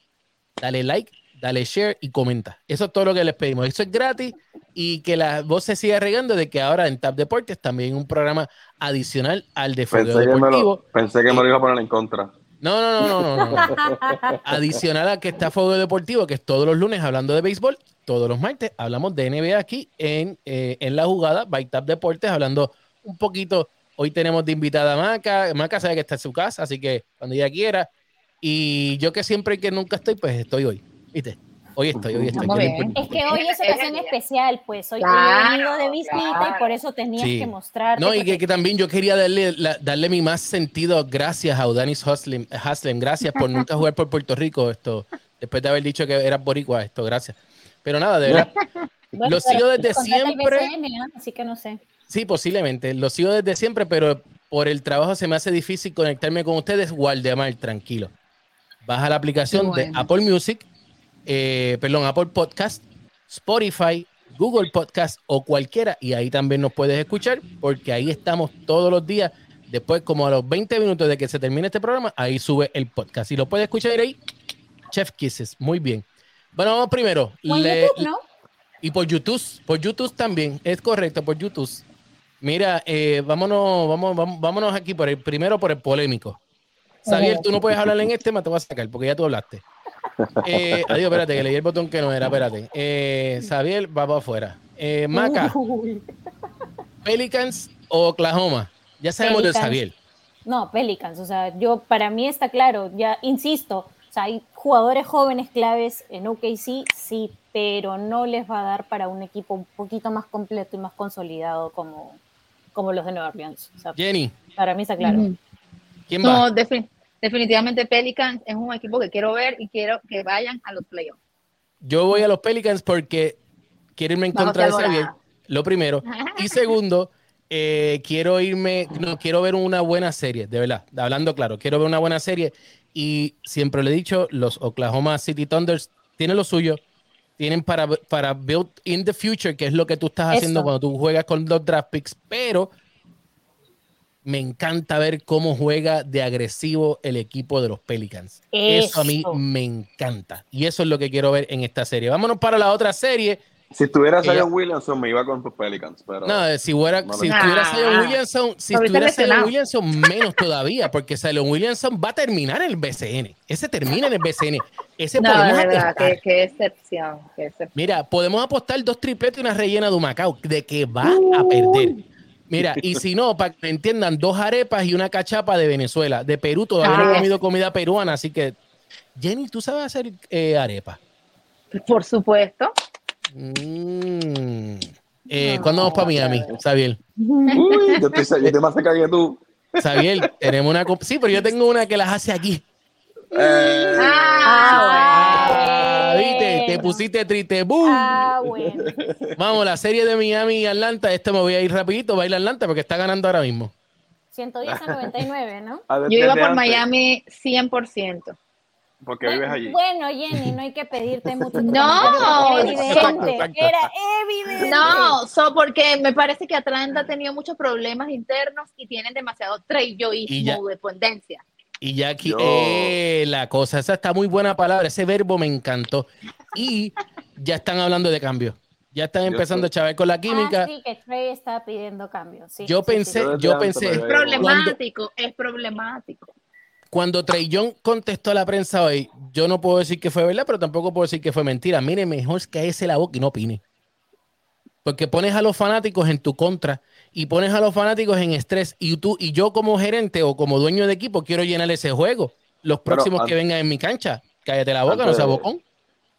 Dale like, dale share y comenta. Eso es todo lo que les pedimos. Eso es gratis y que la voz se siga regando de que ahora en Tap Deportes también un programa adicional al de Pensé Fogueo que, me Deportivo. lo, pensé que me lo iba a poner en contra. No, no, no, no, no, no. <laughs> Adicional a que está Fuego Deportivo, que es todos los lunes hablando de béisbol, todos los martes hablamos de NBA aquí en, eh, en la jugada, by Tap Deportes, hablando un poquito. Hoy tenemos de invitada a Maca. Maca sabe que está en su casa, así que cuando ella quiera. Y yo que siempre y que nunca estoy, pues estoy hoy. ¿Viste? Hoy estoy, hoy estoy. Bien. Es que hoy es ocasión especial, pues hoy Claro, he venido de visita claro. y por eso tenías Sí. que mostrarte. No, y que, que también yo quería darle, la- darle mi más sentido gracias a Udanis Haslem, gracias por nunca jugar por Puerto Rico, esto, después de haber dicho que eras boricua, esto, gracias. Pero nada, de verdad, <laughs> Bueno, lo sigo desde siempre. BCN, ¿ah? Así que no sé. sí, posiblemente, lo sigo desde siempre, pero por el trabajo se me hace difícil conectarme con ustedes, Waldemar, tranquilo. Baja la aplicación Qué de bueno. Apple Music, eh, perdón, Apple Podcast, Spotify, Google Podcast o cualquiera, y ahí también nos puedes escuchar, porque ahí estamos todos los días. Después, como a los 20 minutos de que se termine este programa, ahí sube el podcast. Y lo puedes escuchar ahí, Chef Kisses. Muy bien. Bueno, vamos primero. Le- YouTube, ¿no? y por YouTube, por YouTube también, es correcto, por YouTube. Mira, eh, vámonos, vamos, vamos, vámonos aquí por el primero por el polémico. Xavier, tú no puedes hablar en este tema, te voy a sacar porque ya tú hablaste. Eh, adiós, espérate, que leí el botón que no era, espérate. Eh, Xavier, va para afuera. Eh, Maca, Uy. Pelicans o Oklahoma. Ya sabemos de. Xavier. No, Pelicans, o sea, yo para mí está claro, ya insisto, o sea, hay jugadores jóvenes claves en OKC, sí, pero no les va a dar para un equipo un poquito más completo y más consolidado como, como los de Nueva Orleans. O sea, Jenny, para mí está claro. ¿quién va? No, definitivamente Pelicans es un equipo que quiero ver y quiero que vayan a los playoffs. Yo voy a los Pelicans porque quiero irme en contra de lo primero. <laughs> Y segundo, eh, quiero irme, no, quiero ver una buena serie, de verdad, hablando claro, quiero ver una buena serie. Y siempre le he dicho, los Oklahoma City Thunders tienen lo suyo, tienen para, para build in the future, que es lo que tú estás haciendo cuando tú juegas con los draft picks, pero me encanta ver cómo juega de agresivo el equipo de los Pelicans. Eso, a mí me encanta. Y eso es lo que quiero ver en esta serie. Vámonos para la otra serie. Si estuviera Ella- Zion Williamson, me iba con los Pelicans, pero No, eh, si, fuera, no si Nah. Zion Williamson, si estuviera Zion lesionado. Williamson, menos todavía, porque Zion Williamson va a terminar en el BCN. Ese termina en el BCN. Ese No, podemos de verdad, apostar. qué, qué excepción, qué excepción. Mira, podemos apostar dos tripletes y una rellena de Humacao, de que va a perder. Mira, y si no, para que me entiendan, dos arepas y una cachapa de Venezuela. De Perú todavía no he Ah. comido comida peruana, así que Jenny, ¿tú sabes hacer eh, arepa? Por supuesto. Mm. Eh, ¿Cuándo vamos para Miami, Xavier? Uy, yo estoy, yo estoy más cerca que tú. Xavier, tenemos una... Sí, pero yo tengo una que las hace aquí. Eh, Ah, ¿viste? Te pusiste triste. ¡Bum! Ah, bueno. <laughs> Vamos, la serie de Miami y Atlanta. Este me voy a ir rapidito, va a ir a Atlanta porque está ganando ahora mismo. 110 a 99, ¿no? <laughs> a- Yo iba por antes, Miami 100%. Porque vives allí. Bueno, Jenny, no hay que pedirte mucho. <laughs> No, Era evidente. Era evidente. No, so porque me parece que Atlanta ha tenido muchos problemas internos y tienen demasiado trayoísmo, dependencia. Y ya aquí, Yo- eh, la cosa, esa está muy buena palabra, ese verbo me encantó. Y ya están hablando de cambio. Ya están empezando a chavar con la química. Ah, sí, que Trey está pidiendo cambios. Sí, Yo sí, pensé, Yo pensé, veo- Problemático, es problemático. cuando Trey Young contestó a la prensa hoy, yo no puedo decir que fue verdad, pero tampoco puedo decir que fue mentira. Mire, mejor es que ese la boca y no opine. Porque pones a los fanáticos en tu contra y pones a los fanáticos en estrés. Y tú y yo como gerente o como dueño de equipo quiero llenar ese juego. Los próximos que an- vengan en mi cancha. Cállate la boca, no antes de- bocón.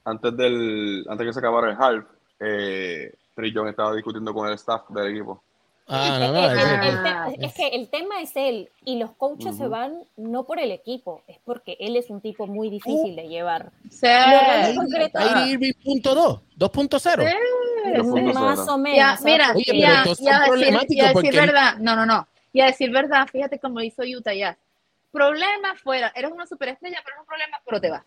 Antes del, antes que se acabara el half, eh, Young estaba discutiendo con el staff del equipo. Ah, no, no, tema- es que el tema es él y los coaches se Ujú. van no por el equipo, es porque él es un tipo muy difícil de llevar. Sí. Kyrie Irving punto dos, 2.0. punto Más o menos. Ya, mira, Oye, pero ya, son ya decir, decir verdad, no, no, no, y a decir verdad, fíjate cómo hizo Utah ya. Problema fuera, eres una superestrella, pero es un problema, pero te vas.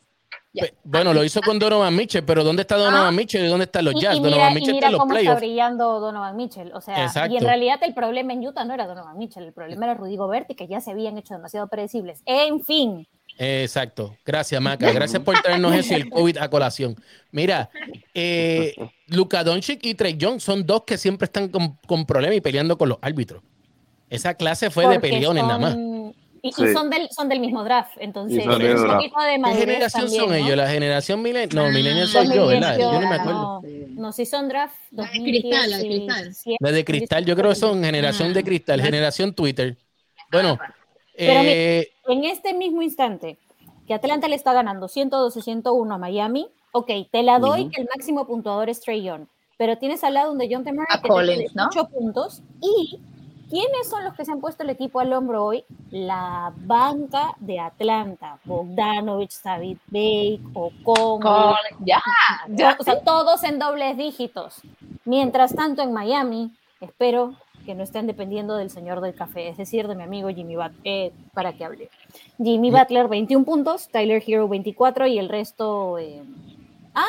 Bueno, lo hizo con Donovan Mitchell, pero ¿dónde está Donovan Ah. Mitchell y dónde están los Jazz? y Donovan mira, y Mitchell mira está en los cómo está brillando Donovan Mitchell. O sea, y en realidad el problema en Utah no era Donovan Mitchell, el problema era Rudy Gobert y que ya se habían hecho demasiado predecibles. En fin, Exacto. Gracias, Maca. <laughs> Gracias por traernos eso y el COVID a colación. Mira, eh, Luka Doncic y Trey Young son dos que siempre están con, con problemas y peleando con los árbitros. Esa clase fue de peleones nada más. Y, son, del, son del mismo draft, entonces draft. poquito de ¿Qué generación también, son ¿no? ellos? La generación milen... No, Ah, millennial soy yo, ¿verdad? Yo no me acuerdo. No, no, si son draft La de cristal, la de 2017. La de cristal, yo creo que son generación de cristal, generación Twitter. Bueno, Pero mi- eh, En este mismo instante, que Atlanta le está ganando 112-101 a Miami, ok, te la doy Ujú. que el máximo puntuador es Trey Young, pero tienes al lado un de John Murray A que Collins, tiene ¿no? 8 puntos y ¿quiénes son los que se han puesto el equipo al hombro hoy? La banca de Atlanta, Bogdanovich, David Bake, Ocon, Con- ya, ya. o sea, todos en dobles dígitos. Mientras tanto, en Miami, espero que no estén dependiendo del señor del café, es decir, de mi amigo Jimmy Butler, eh, para que hable. Jimmy Butler, 21 puntos, Tyler Hero, 24 y el resto... eh, Ah,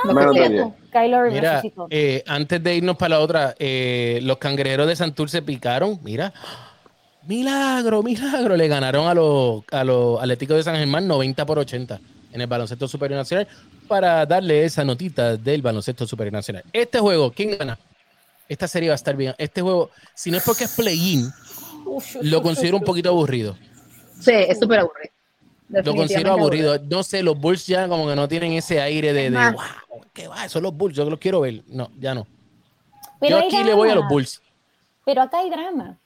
Mira, resucitó. eh, antes de irnos para la otra, eh, los cangrejeros de Santur se picaron. Mira, milagro, milagro. Le ganaron a los, a los Atléticos de San Germán 90 por 80 en el baloncesto superior nacional para darle esa notita del baloncesto superior nacional. Este juego, ¿quién gana? Esta serie va a estar bien. Este juego, si no es porque es play-in, lo considero un poquito aburrido. Sí, es súper aburrido. Lo considero aburrido. No sé, los Bulls ya como que no tienen ese aire de, de wow, ¿qué va? Son los Bulls, yo los quiero ver. No, ya no. Pero yo aquí le voy a los drama, Bulls. Pero acá hay drama.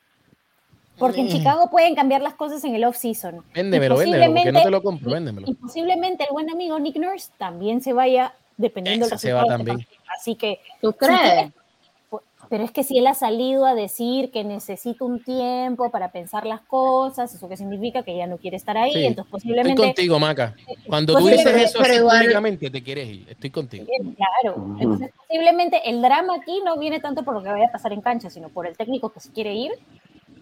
Porque en Eh. Chicago pueden cambiar las cosas en el off-season. Véndemelo, véndemelo, porque no te lo compro, véndemelo. Y posiblemente el buen amigo Nick Nurse también se vaya dependiendo del Ese se va resultado este también. Así que, ¿Tú si crees? Pero es que si él ha salido a decir que necesita un tiempo para pensar las cosas, eso que significa que ya no quiere estar ahí, Sí. entonces Estoy posiblemente, contigo, Maca. Cuando tú dices eso pero públicamente, te quieres ir. Estoy contigo. claro, entonces posiblemente el drama aquí no viene tanto por lo que vaya a pasar en cancha, sino por el técnico que se quiere ir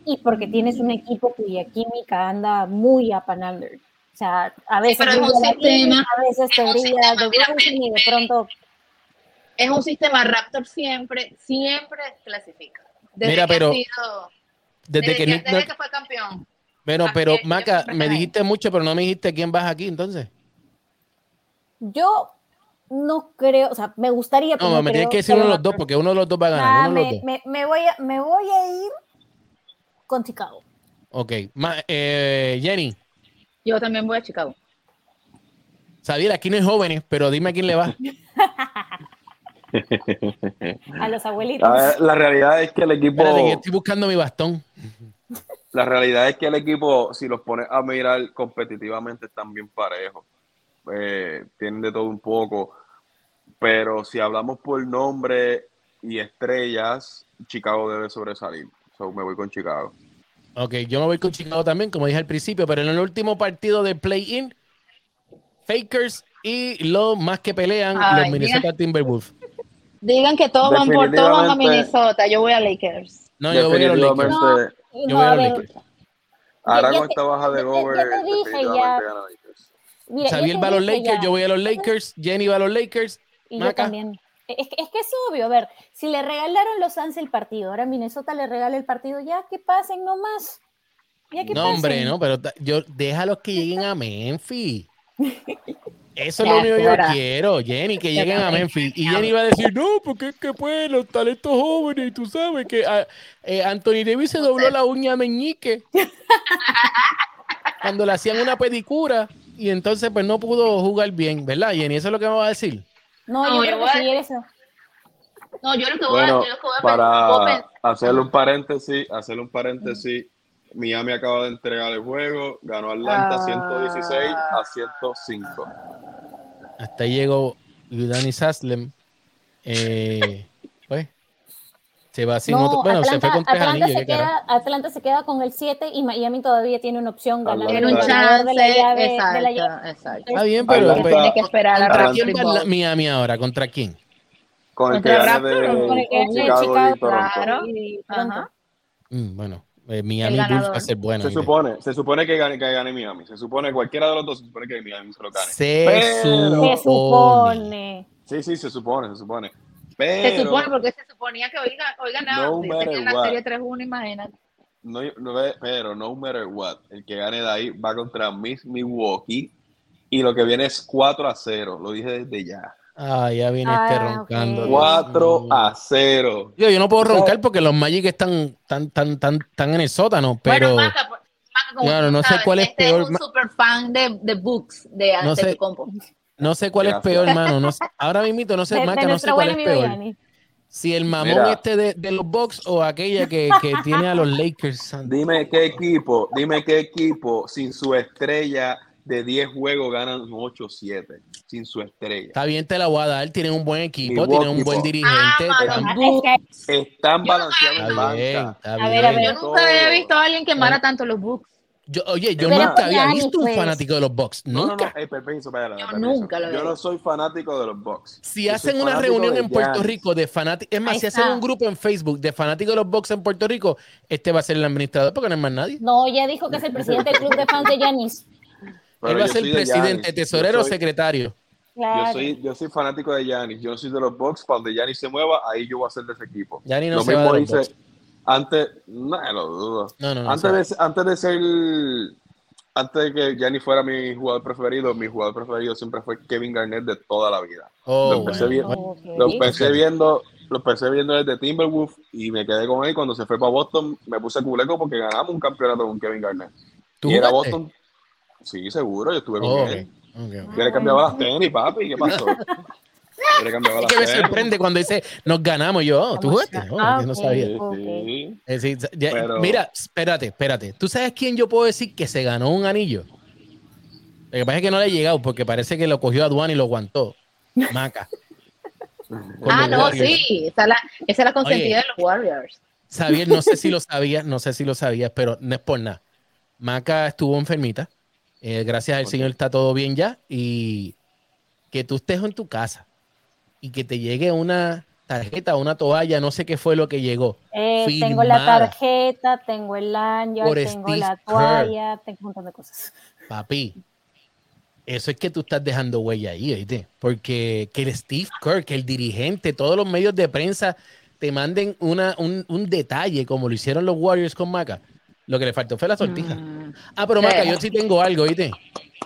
y porque tienes un equipo cuya química anda muy up and under. O sea, a veces pero es un brilla la sistema- King, a veces te brilla y de pero- pronto Es un sistema Raptor siempre, siempre clasifica. Desde Mira, que ha pero sido- Desde desde que, desde no- que fue campeón. Bueno, pero yo Maca, me dijiste mucho, pero no me dijiste quién vas aquí entonces. Yo no creo, o sea, me gustaría. pero No, me tienes que decir uno de los dos, porque uno de los dos va a ganar. Nah, uno de los me, dos. me- me voy a, me voy a ir con Chicago. Ok. Ma- eh, Jenny, Yo también voy a Chicago. Xavier, aquí no hay jóvenes, pero dime a quién le va. <laughs> A los abuelitos. A ver, la realidad es que el equipo, Espérate, estoy buscando mi bastón. la realidad es que el equipo, si los pones a mirar competitivamente, están bien parejos. eh, tienen de todo un poco. Pero si hablamos por nombre y estrellas, Chicago debe sobresalir. So, me voy con Chicago. Ok, yo me voy con Chicago también, como dije al principio, pero en el último partido de play-in, Fakers y los más que pelean, Ay, los Minnesota Timberwolves. Digan que todos van por todos van a Minnesota. Yo voy a Lakers. No, yo voy a los Lakers. Definitivamente, Yo No, voy a Lakers. ahora con esta baja de ya Gober, te dije ya. Mira, Xavier yo va a los Lakers, ya. yo voy a los Lakers, Jenny va a los Lakers. Y yo Maca. también. Es, que- es que es obvio, a ver, si le regalaron los Suns el partido, ahora Minnesota le regala el partido, ya que pasen nomás. Ya que No, pasen. hombre, no, pero yo déjalos que lleguen a Memphis. <laughs> Eso es lo único que yo quiero, Jenny, que lleguen a. Memphis. Y Jenny va a decir, no, porque es que pues los talentos jóvenes, tú sabes que ah, eh, Anthony Davis se dobló la uña meñique <laughs> cuando le hacían una pedicura y entonces pues no pudo jugar bien, ¿verdad, Jenny? Eso es lo que me va a decir. No, No, yo yo creo voy a que sí, eso. No, yo lo que voy a, Bueno, yo lo que voy a a para pensar- hacerle un paréntesis, hacerle un paréntesis, Miami acaba de entregar el juego, ganó Atlanta Ah. 116 a 105. Hasta ahí llegó Udani Saslem. Eh, <laughs> pues se va sin No, otro. Bueno, se fue Atlanta, con tres Atlanta anillos. se queda, Atlanta se queda con el 7 y Miami todavía tiene una opción ganando Tiene un ganador de la chance, llave. de la exacto, llave. exacto. Está bien, pero Atlanta- pues, Tiene que esperar a ¿contra Raptors quién va. Miami ahora? ¿Contra quién? Con el que con de Chicago, Chicago, y Toronto. Claro. Y Toronto. Ajá. Mm, bueno, eh, Miami Bulls va a ser bueno. Se supone, se supone que gane, que gane Miami. Se supone cualquiera de los dos se supone que Miami se lo gane. Se Pero- Se supone. Sí, sí, se supone, se supone. Pero Se supone, porque se suponía que hoy, hoy ganaba. No Dice que la serie 3-1, imagínate. no, no, pero no matter what, el que gane de ahí va contra Miss Milwaukee y lo que viene es 4 a 0. Lo dije desde ya. Ah, ya viene Ah, este roncando. Dios 4 mío. a 0. Yo, yo no puedo roncar porque los Magic están tan, tan, tan, tan en el sótano, pero bueno, Maca, Maca, Claro, no sé sabes, cuál es este peor, Es un super fan de, de books de No sé. Antetokounmpo. no sé cuál es Gracias. peor, hermano. No sé- <laughs> ahora mismo no sé, De, de Maca, no sé cuál es peor. Si el mamón Mira. este de, de los Bucks o aquella que, que <laughs> tiene a los Lakers. santo. Dime qué equipo, dime qué equipo sin su estrella de 10 juegos ganan 8-7. Sin su estrella. Está bien, te la voy a dar. Tienen un buen equipo, tienen un buen dirigente. Ah, es que- Están no balanceados A ver, a ver. Yo nunca había visto a alguien quemar Ah. a tanto los books. Yo, oye, yo Pero nunca había visto un pues. fanático de los Bucks. No, no, Nunca. no, ey, permiso, espérate, Yo permiso. nunca lo Yo no soy fanático de los Bucks. Si Yo hacen una reunión en Puerto. Rico de fanáticos, es más, Ahí si hacen está. un grupo en Facebook de fanáticos de los Bucks en Puerto Rico, este va a ser el administrador porque no hay más nadie. No, ya dijo que es el presidente del club de fans de Yanis. Él va a yo ser presidente, tesorero soy- secretario. Claro. Yo soy, yo soy fanático de Giannis. Yo no soy de los Bucks. Cuando Giannis se mueva, ahí yo voy a ser de ese equipo. Giannis no Lo se va mismo Bucks. antes. No, lo dudo. No, no, no. antes, de, antes de ser. Antes de que Giannis fuera mi jugador preferido, mi jugador preferido siempre fue Kevin Garnett de toda la vida. Oh, lo empecé bueno. Lo viendo. Lo empecé viendo desde Timberwolves y me quedé con él. Cuando se fue para Boston, me puse culeco porque ganamos un campeonato con Kevin Garnett. ¿Tú y era? Boston. Sí, seguro, yo estuve con Oh, él. ok, ok. Yo le cambiaba las tenis, papi. ¿Qué pasó? Yo le cambiaba <laughs> Es las que me tenis. sorprende cuando dice nos ganamos. Yo, oh, ¿tú jugaste? Oh, Ah, yo no sabía. Sí, Ok. sí. Es decir, ya- Pero- Mira, espérate, espérate. ¿Tú sabes quién yo puedo decir que se ganó un anillo? Lo que pasa es que no le ha llegado porque parece que lo cogió a Duan y lo aguantó. Maca. <laughs> Ah, no, Warriors. sí. Esa es la, esa es la consentida Oye. de los Warriors. Xavier, no sé si lo sabías, no sé si lo sabías, pero no es por nada. Maca estuvo enfermita. Eh, gracias al. Señor está todo bien ya. Y que tú estés en tu casa y que te llegue una tarjeta, una toalla, no sé qué fue lo que llegó. Eh, tengo la tarjeta, tengo el Por tengo Steve la Kerr. toalla, tengo un montón de cosas. Papi, eso es que tú estás dejando huella ahí, ¿oíste? Porque que el Steve Kerr, que el dirigente, todos los medios de prensa te manden una, un, un detalle como lo hicieron los Warriors con Maca. Lo que le faltó fue la sortija. Mm. Ah, pero Sí. Maca, yo sí tengo algo, ¿oíste?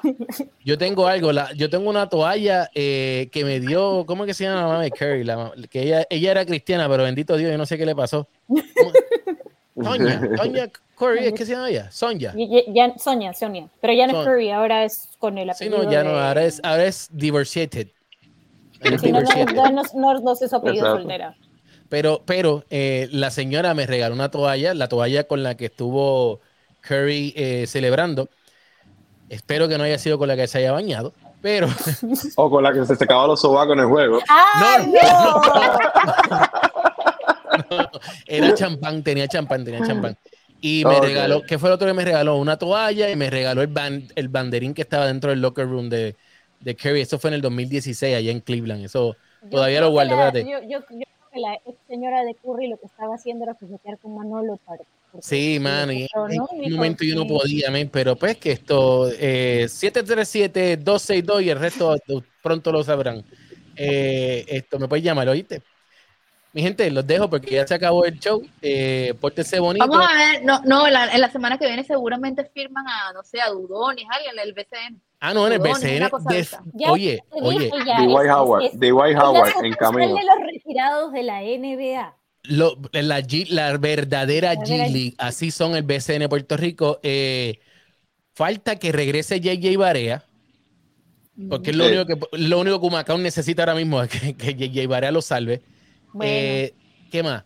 <laughs> Yo tengo algo, la, yo tengo una toalla eh, que me dio, ¿cómo es que se llama la mamá de Curry? La que ella, ella era cristiana, pero bendito Dios, yo no sé qué le pasó. <laughs> Sonia, Sonia Curry, ¿es que se llama ella? Sonia. Ya- Sonia, Sonia. Pero ya no es Curry, ahora es con el Sí, apellido. no, ya no, ahora es, ahora es divorciated. Es Sí, no, no, no, no, no, su apellido Exacto. soltera. Pero, pero eh, la señora me regaló una toalla, la toalla con la que estuvo Curry eh, celebrando. Espero que no haya sido con la que se haya bañado. Pero <laughs> O con la que se secaba los sobacos en el juego. ¡Ay, <laughs> No, no! era champán, tenía champán, tenía champán. Y me regaló, ¿qué fue lo otro que me regaló? Una toalla y me regaló el, ban- el banderín que estaba dentro del locker room de, de Curry. Eso fue en el 2016 allá en Cleveland. Eso Yo todavía lo guardo, la- espérate. Yo, yo, yo que la ex señora de Curry lo que estaba haciendo era coquetear con Manolo para. Sí, le mano, y en ¿no? un momento yo no podía, men, pero pues que esto, eh, 737-262 y el resto eh, pronto lo sabrán. Eh, esto me puedes llamar, ¿oíste? Mi gente, los dejo porque ya se acabó el show. Eh, pórtense bonito. Vamos a ver, no, no, en la, en la semana que viene seguramente firman a, no sé, a Dudonis, alguien, el BCN. Ah, no, en el BCN. una cosa de- de esa. Ya oye, oye, D.Y. Howard, es- es la Howard en camino. de los retirados de la NBA. lo- la, G- la verdadera La G League, así son el BCN Puerto Rico. Eh, falta que regrese JJ Barea, porque es lo Sí. único que lo único que Humacao necesita ahora mismo es que, que JJ Barea lo salve. Bueno. Eh, ¿Qué más?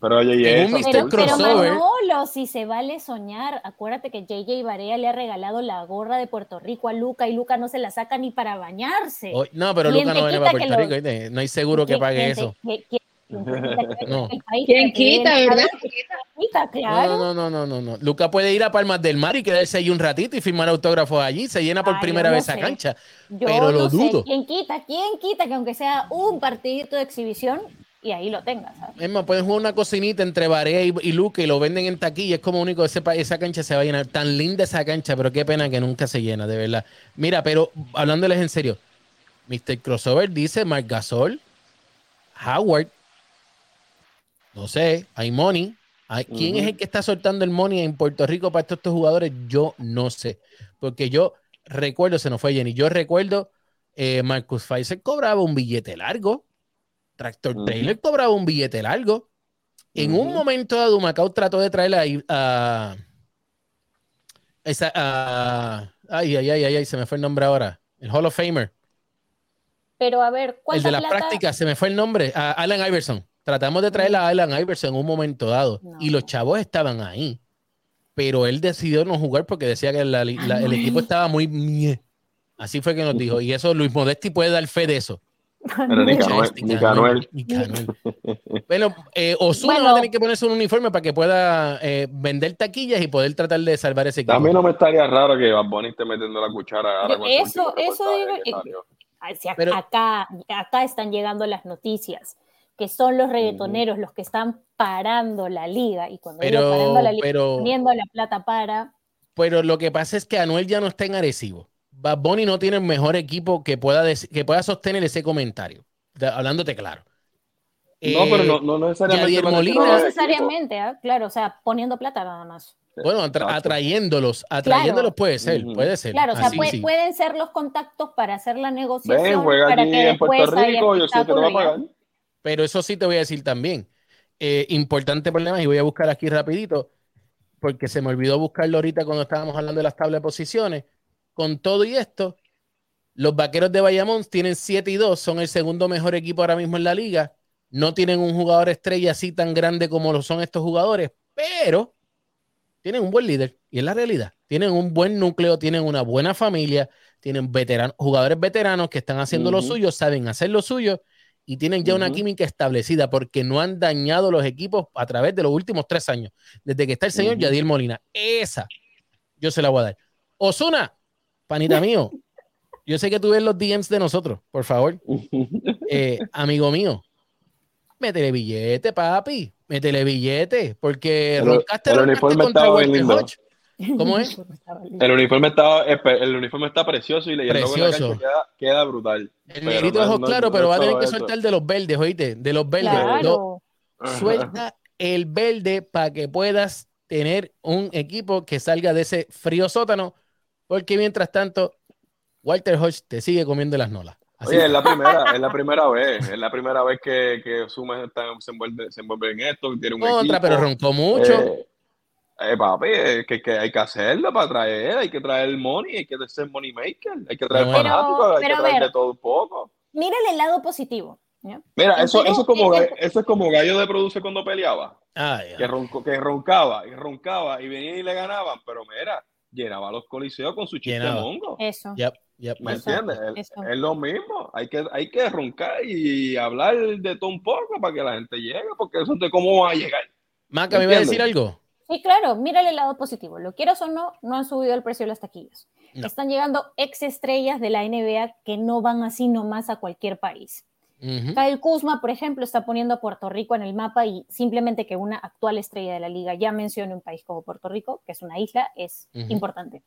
Pero En un Mr. Pero, pero crossover. Manolo, si se vale soñar, acuérdate que JJ Barea le ha regalado la gorra de Puerto Rico a Luca y Luca no se la saca ni para bañarse. No, pero ¿Quién Luca no viene quita para que Puerto lo- Rico. No hay seguro que ¿Quién- pague eso. quién- No. ¿Quién quita, verdad? Quita, claro. No, no, no, no, no, no. Luca puede ir a Palmas del Mar y quedarse ahí un ratito y firmar autógrafos allí. Se llena por Ah, primera no vez esa sé. cancha. Yo pero lo sé, dudo. ¿Quién quita? ¿Quién quita que aunque sea un partidito de exhibición y ahí lo tengas? ¿sabes? Es más, pueden jugar una cocinita entre Barea y, y Luca y lo venden en taquilla. Es como único que sepa, esa cancha se va a llenar. Tan linda esa cancha, pero qué pena que nunca se llena, de verdad. Mira, pero hablándoles en serio, Mr. Crossover dice Marc Gasol, Howard, no sé, hay money. Hay- ¿Quién es el que está soltando el money en Puerto Rico para estos, estos jugadores? Yo no sé. Porque yo recuerdo, se nos fue Jenny, yo recuerdo, eh, Marcus Pfizer cobraba un billete largo. Tractor. Trailer cobraba un billete largo. En un momento dado, Macao trató de traer a, a- esa, a- ay, ay, ay, ay, ay, se me fue el nombre ahora. El Hall of Famer. Pero a ver, El ¿cuánta de la plata? práctica, se me fue el nombre. A Alan Iverson. Tratamos de traer a Alan Iverson en un momento dado. No. Y los chavos estaban ahí. Pero él decidió no jugar porque decía que la- la- el equipo estaba muy... mie. Así fue que nos dijo. Y eso Luis Modesti puede dar fe de eso. Pero. <laughs> Bueno, eh, Osuna Bueno. va a tener que ponerse un uniforme para que pueda eh, vender taquillas y poder tratar de salvar ese equipo. A mí no me estaría raro que Bad Bunny esté metiendo la cuchara ahora con eso- eso Pero- acá, acá están llegando las noticias, que son los reggaetoneros los que están parando la liga. Y cuando digo Pero, parando la liga, pero, poniendo la plata para. pero lo que pasa es que Anuel ya no está en Arecibo. Bad Bunny no tiene el mejor equipo que pueda, que pueda sostener ese comentario. De- hablándote claro. No, pero Eh, no, no necesariamente. Molina- refiero No necesariamente, ¿ah? claro, o sea, poniendo plata nada más. Bueno, atra- atrayéndolos, atrayéndolos puede ser, puede ser. Claro, o sea, Así pue- sí. pueden ser los contactos para hacer la negociación. Ven, juega para aquí que en Puerto Rico, yo sé que va a pagar. Pero eso sí te voy a decir también. Eh, importante problema, y voy a buscar aquí rapidito, porque se me olvidó buscarlo ahorita cuando estábamos hablando de las tablas de posiciones. Con todo y esto, los vaqueros de Bayamón tienen 7 y 2, son el segundo mejor equipo ahora mismo en la liga. No tienen un jugador estrella así tan grande como lo son estos jugadores, pero tienen un buen líder, y es la realidad. Tienen un buen núcleo, tienen una buena familia, tienen veteranos, jugadores veteranos que están haciendo lo suyo, saben hacer lo suyo y tienen ya una química establecida porque no han dañado los equipos a través de los últimos tres años, desde que está el señor. Yadier Molina. Esa yo se la voy a dar. Osuna, panita mío, yo sé que tú ves los DMs de nosotros, por favor. <laughs> Eh, amigo mío, métele billete, papi, métele billete, porque El- roncaste, el roncaste uniforme contra estaba lindo. ¿Cómo es? El uniforme está, el uniforme está precioso y leyendo en la Precioso. cancha queda, queda brutal. El negrito no- de ojos no- claros, no pero va a tener que eso. soltar de los verdes, oíste, de los verdes. Lo- Claro. suelta el verde para que puedas tener un equipo que salga de ese frío sótano, porque mientras tanto, Walter Hodge te sigue comiendo las nolas. Así Oye, es la primera, es la primera vez, es la primera vez que, que Suma está- se, envuelve, se envuelve en esto, tiene un contra, equipo. pero roncó mucho. Eh, eh, papi, eh, que, que hay que hacerlo para traer, hay que traer el money, hay que ser money maker, hay que traer fanáticos, hay Pero, que traer de todo un poco. Mira el lado positivo. Mira, eso, eso, es como, eso es como gallo de produce cuando peleaba, Ay, que, ronco- que roncaba y roncaba y venía y le ganaban, pero mira, llenaba los coliseos con su chiste Llenaba. mongo. Eso. Yep. Yep. ¿Me Eso, entiendes? Es, eso. es lo mismo. Hay que, hay que roncar y hablar de todo un poco para que la gente llegue, porque eso de cómo va a llegar. Maca, ¿me iba a decir algo? Sí, claro, mírale el lado positivo. Lo quieras o no, no han subido el precio de las taquillas. No. Están llegando ex estrellas de la NBA que no van así nomás a cualquier país. Ujú. Kyle Kuzma, por ejemplo, está poniendo a Puerto Rico en el mapa y simplemente que una actual estrella de la liga ya mencione un país como Puerto Rico, que es una isla, es Ujú. importante.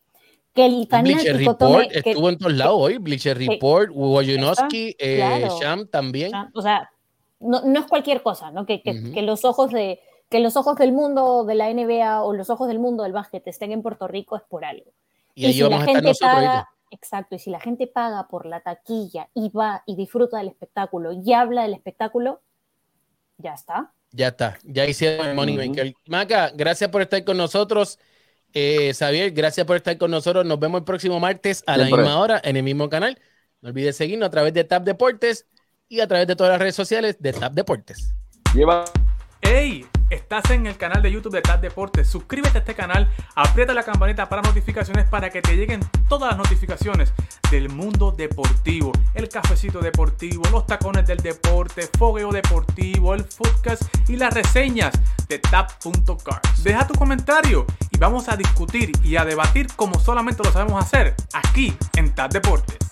Que el Bleacher Report tome... que- estuvo en todos lados hoy. Bleacher Report, Wojnowski, eh, claro. Sham también. O sea, no, no es cualquier cosa, ¿no? Que, que- Ujú. que los ojos de que los ojos del mundo de la NBA o los ojos del mundo del básquet estén en Puerto Rico es por algo. Y ahí si vamos la a estar gente nosotros. ¿oíste? Exacto, y si la gente paga por la taquilla y va y disfruta del espectáculo y habla del espectáculo, ya está. Ya está, ya hicieron el Money. Maker. Maca, gracias por estar con nosotros. Eh, Xavier, gracias por estar con nosotros. Nos vemos el próximo martes a la misma hora en el mismo canal. No olvides seguirnos a través de Tap Deportes y a través de todas las redes sociales de Tap Deportes. Lleva ¡Hey! Estás en el canal de YouTube de TAP Deportes. Suscríbete a este canal, aprieta la campanita para notificaciones para que te lleguen todas las notificaciones del mundo deportivo. El cafecito deportivo, los tacones del deporte, fogueo deportivo, el footcast y las reseñas de tap.cars. Deja tu comentario y vamos a discutir y a debatir como solamente lo sabemos hacer aquí en TAP Deportes.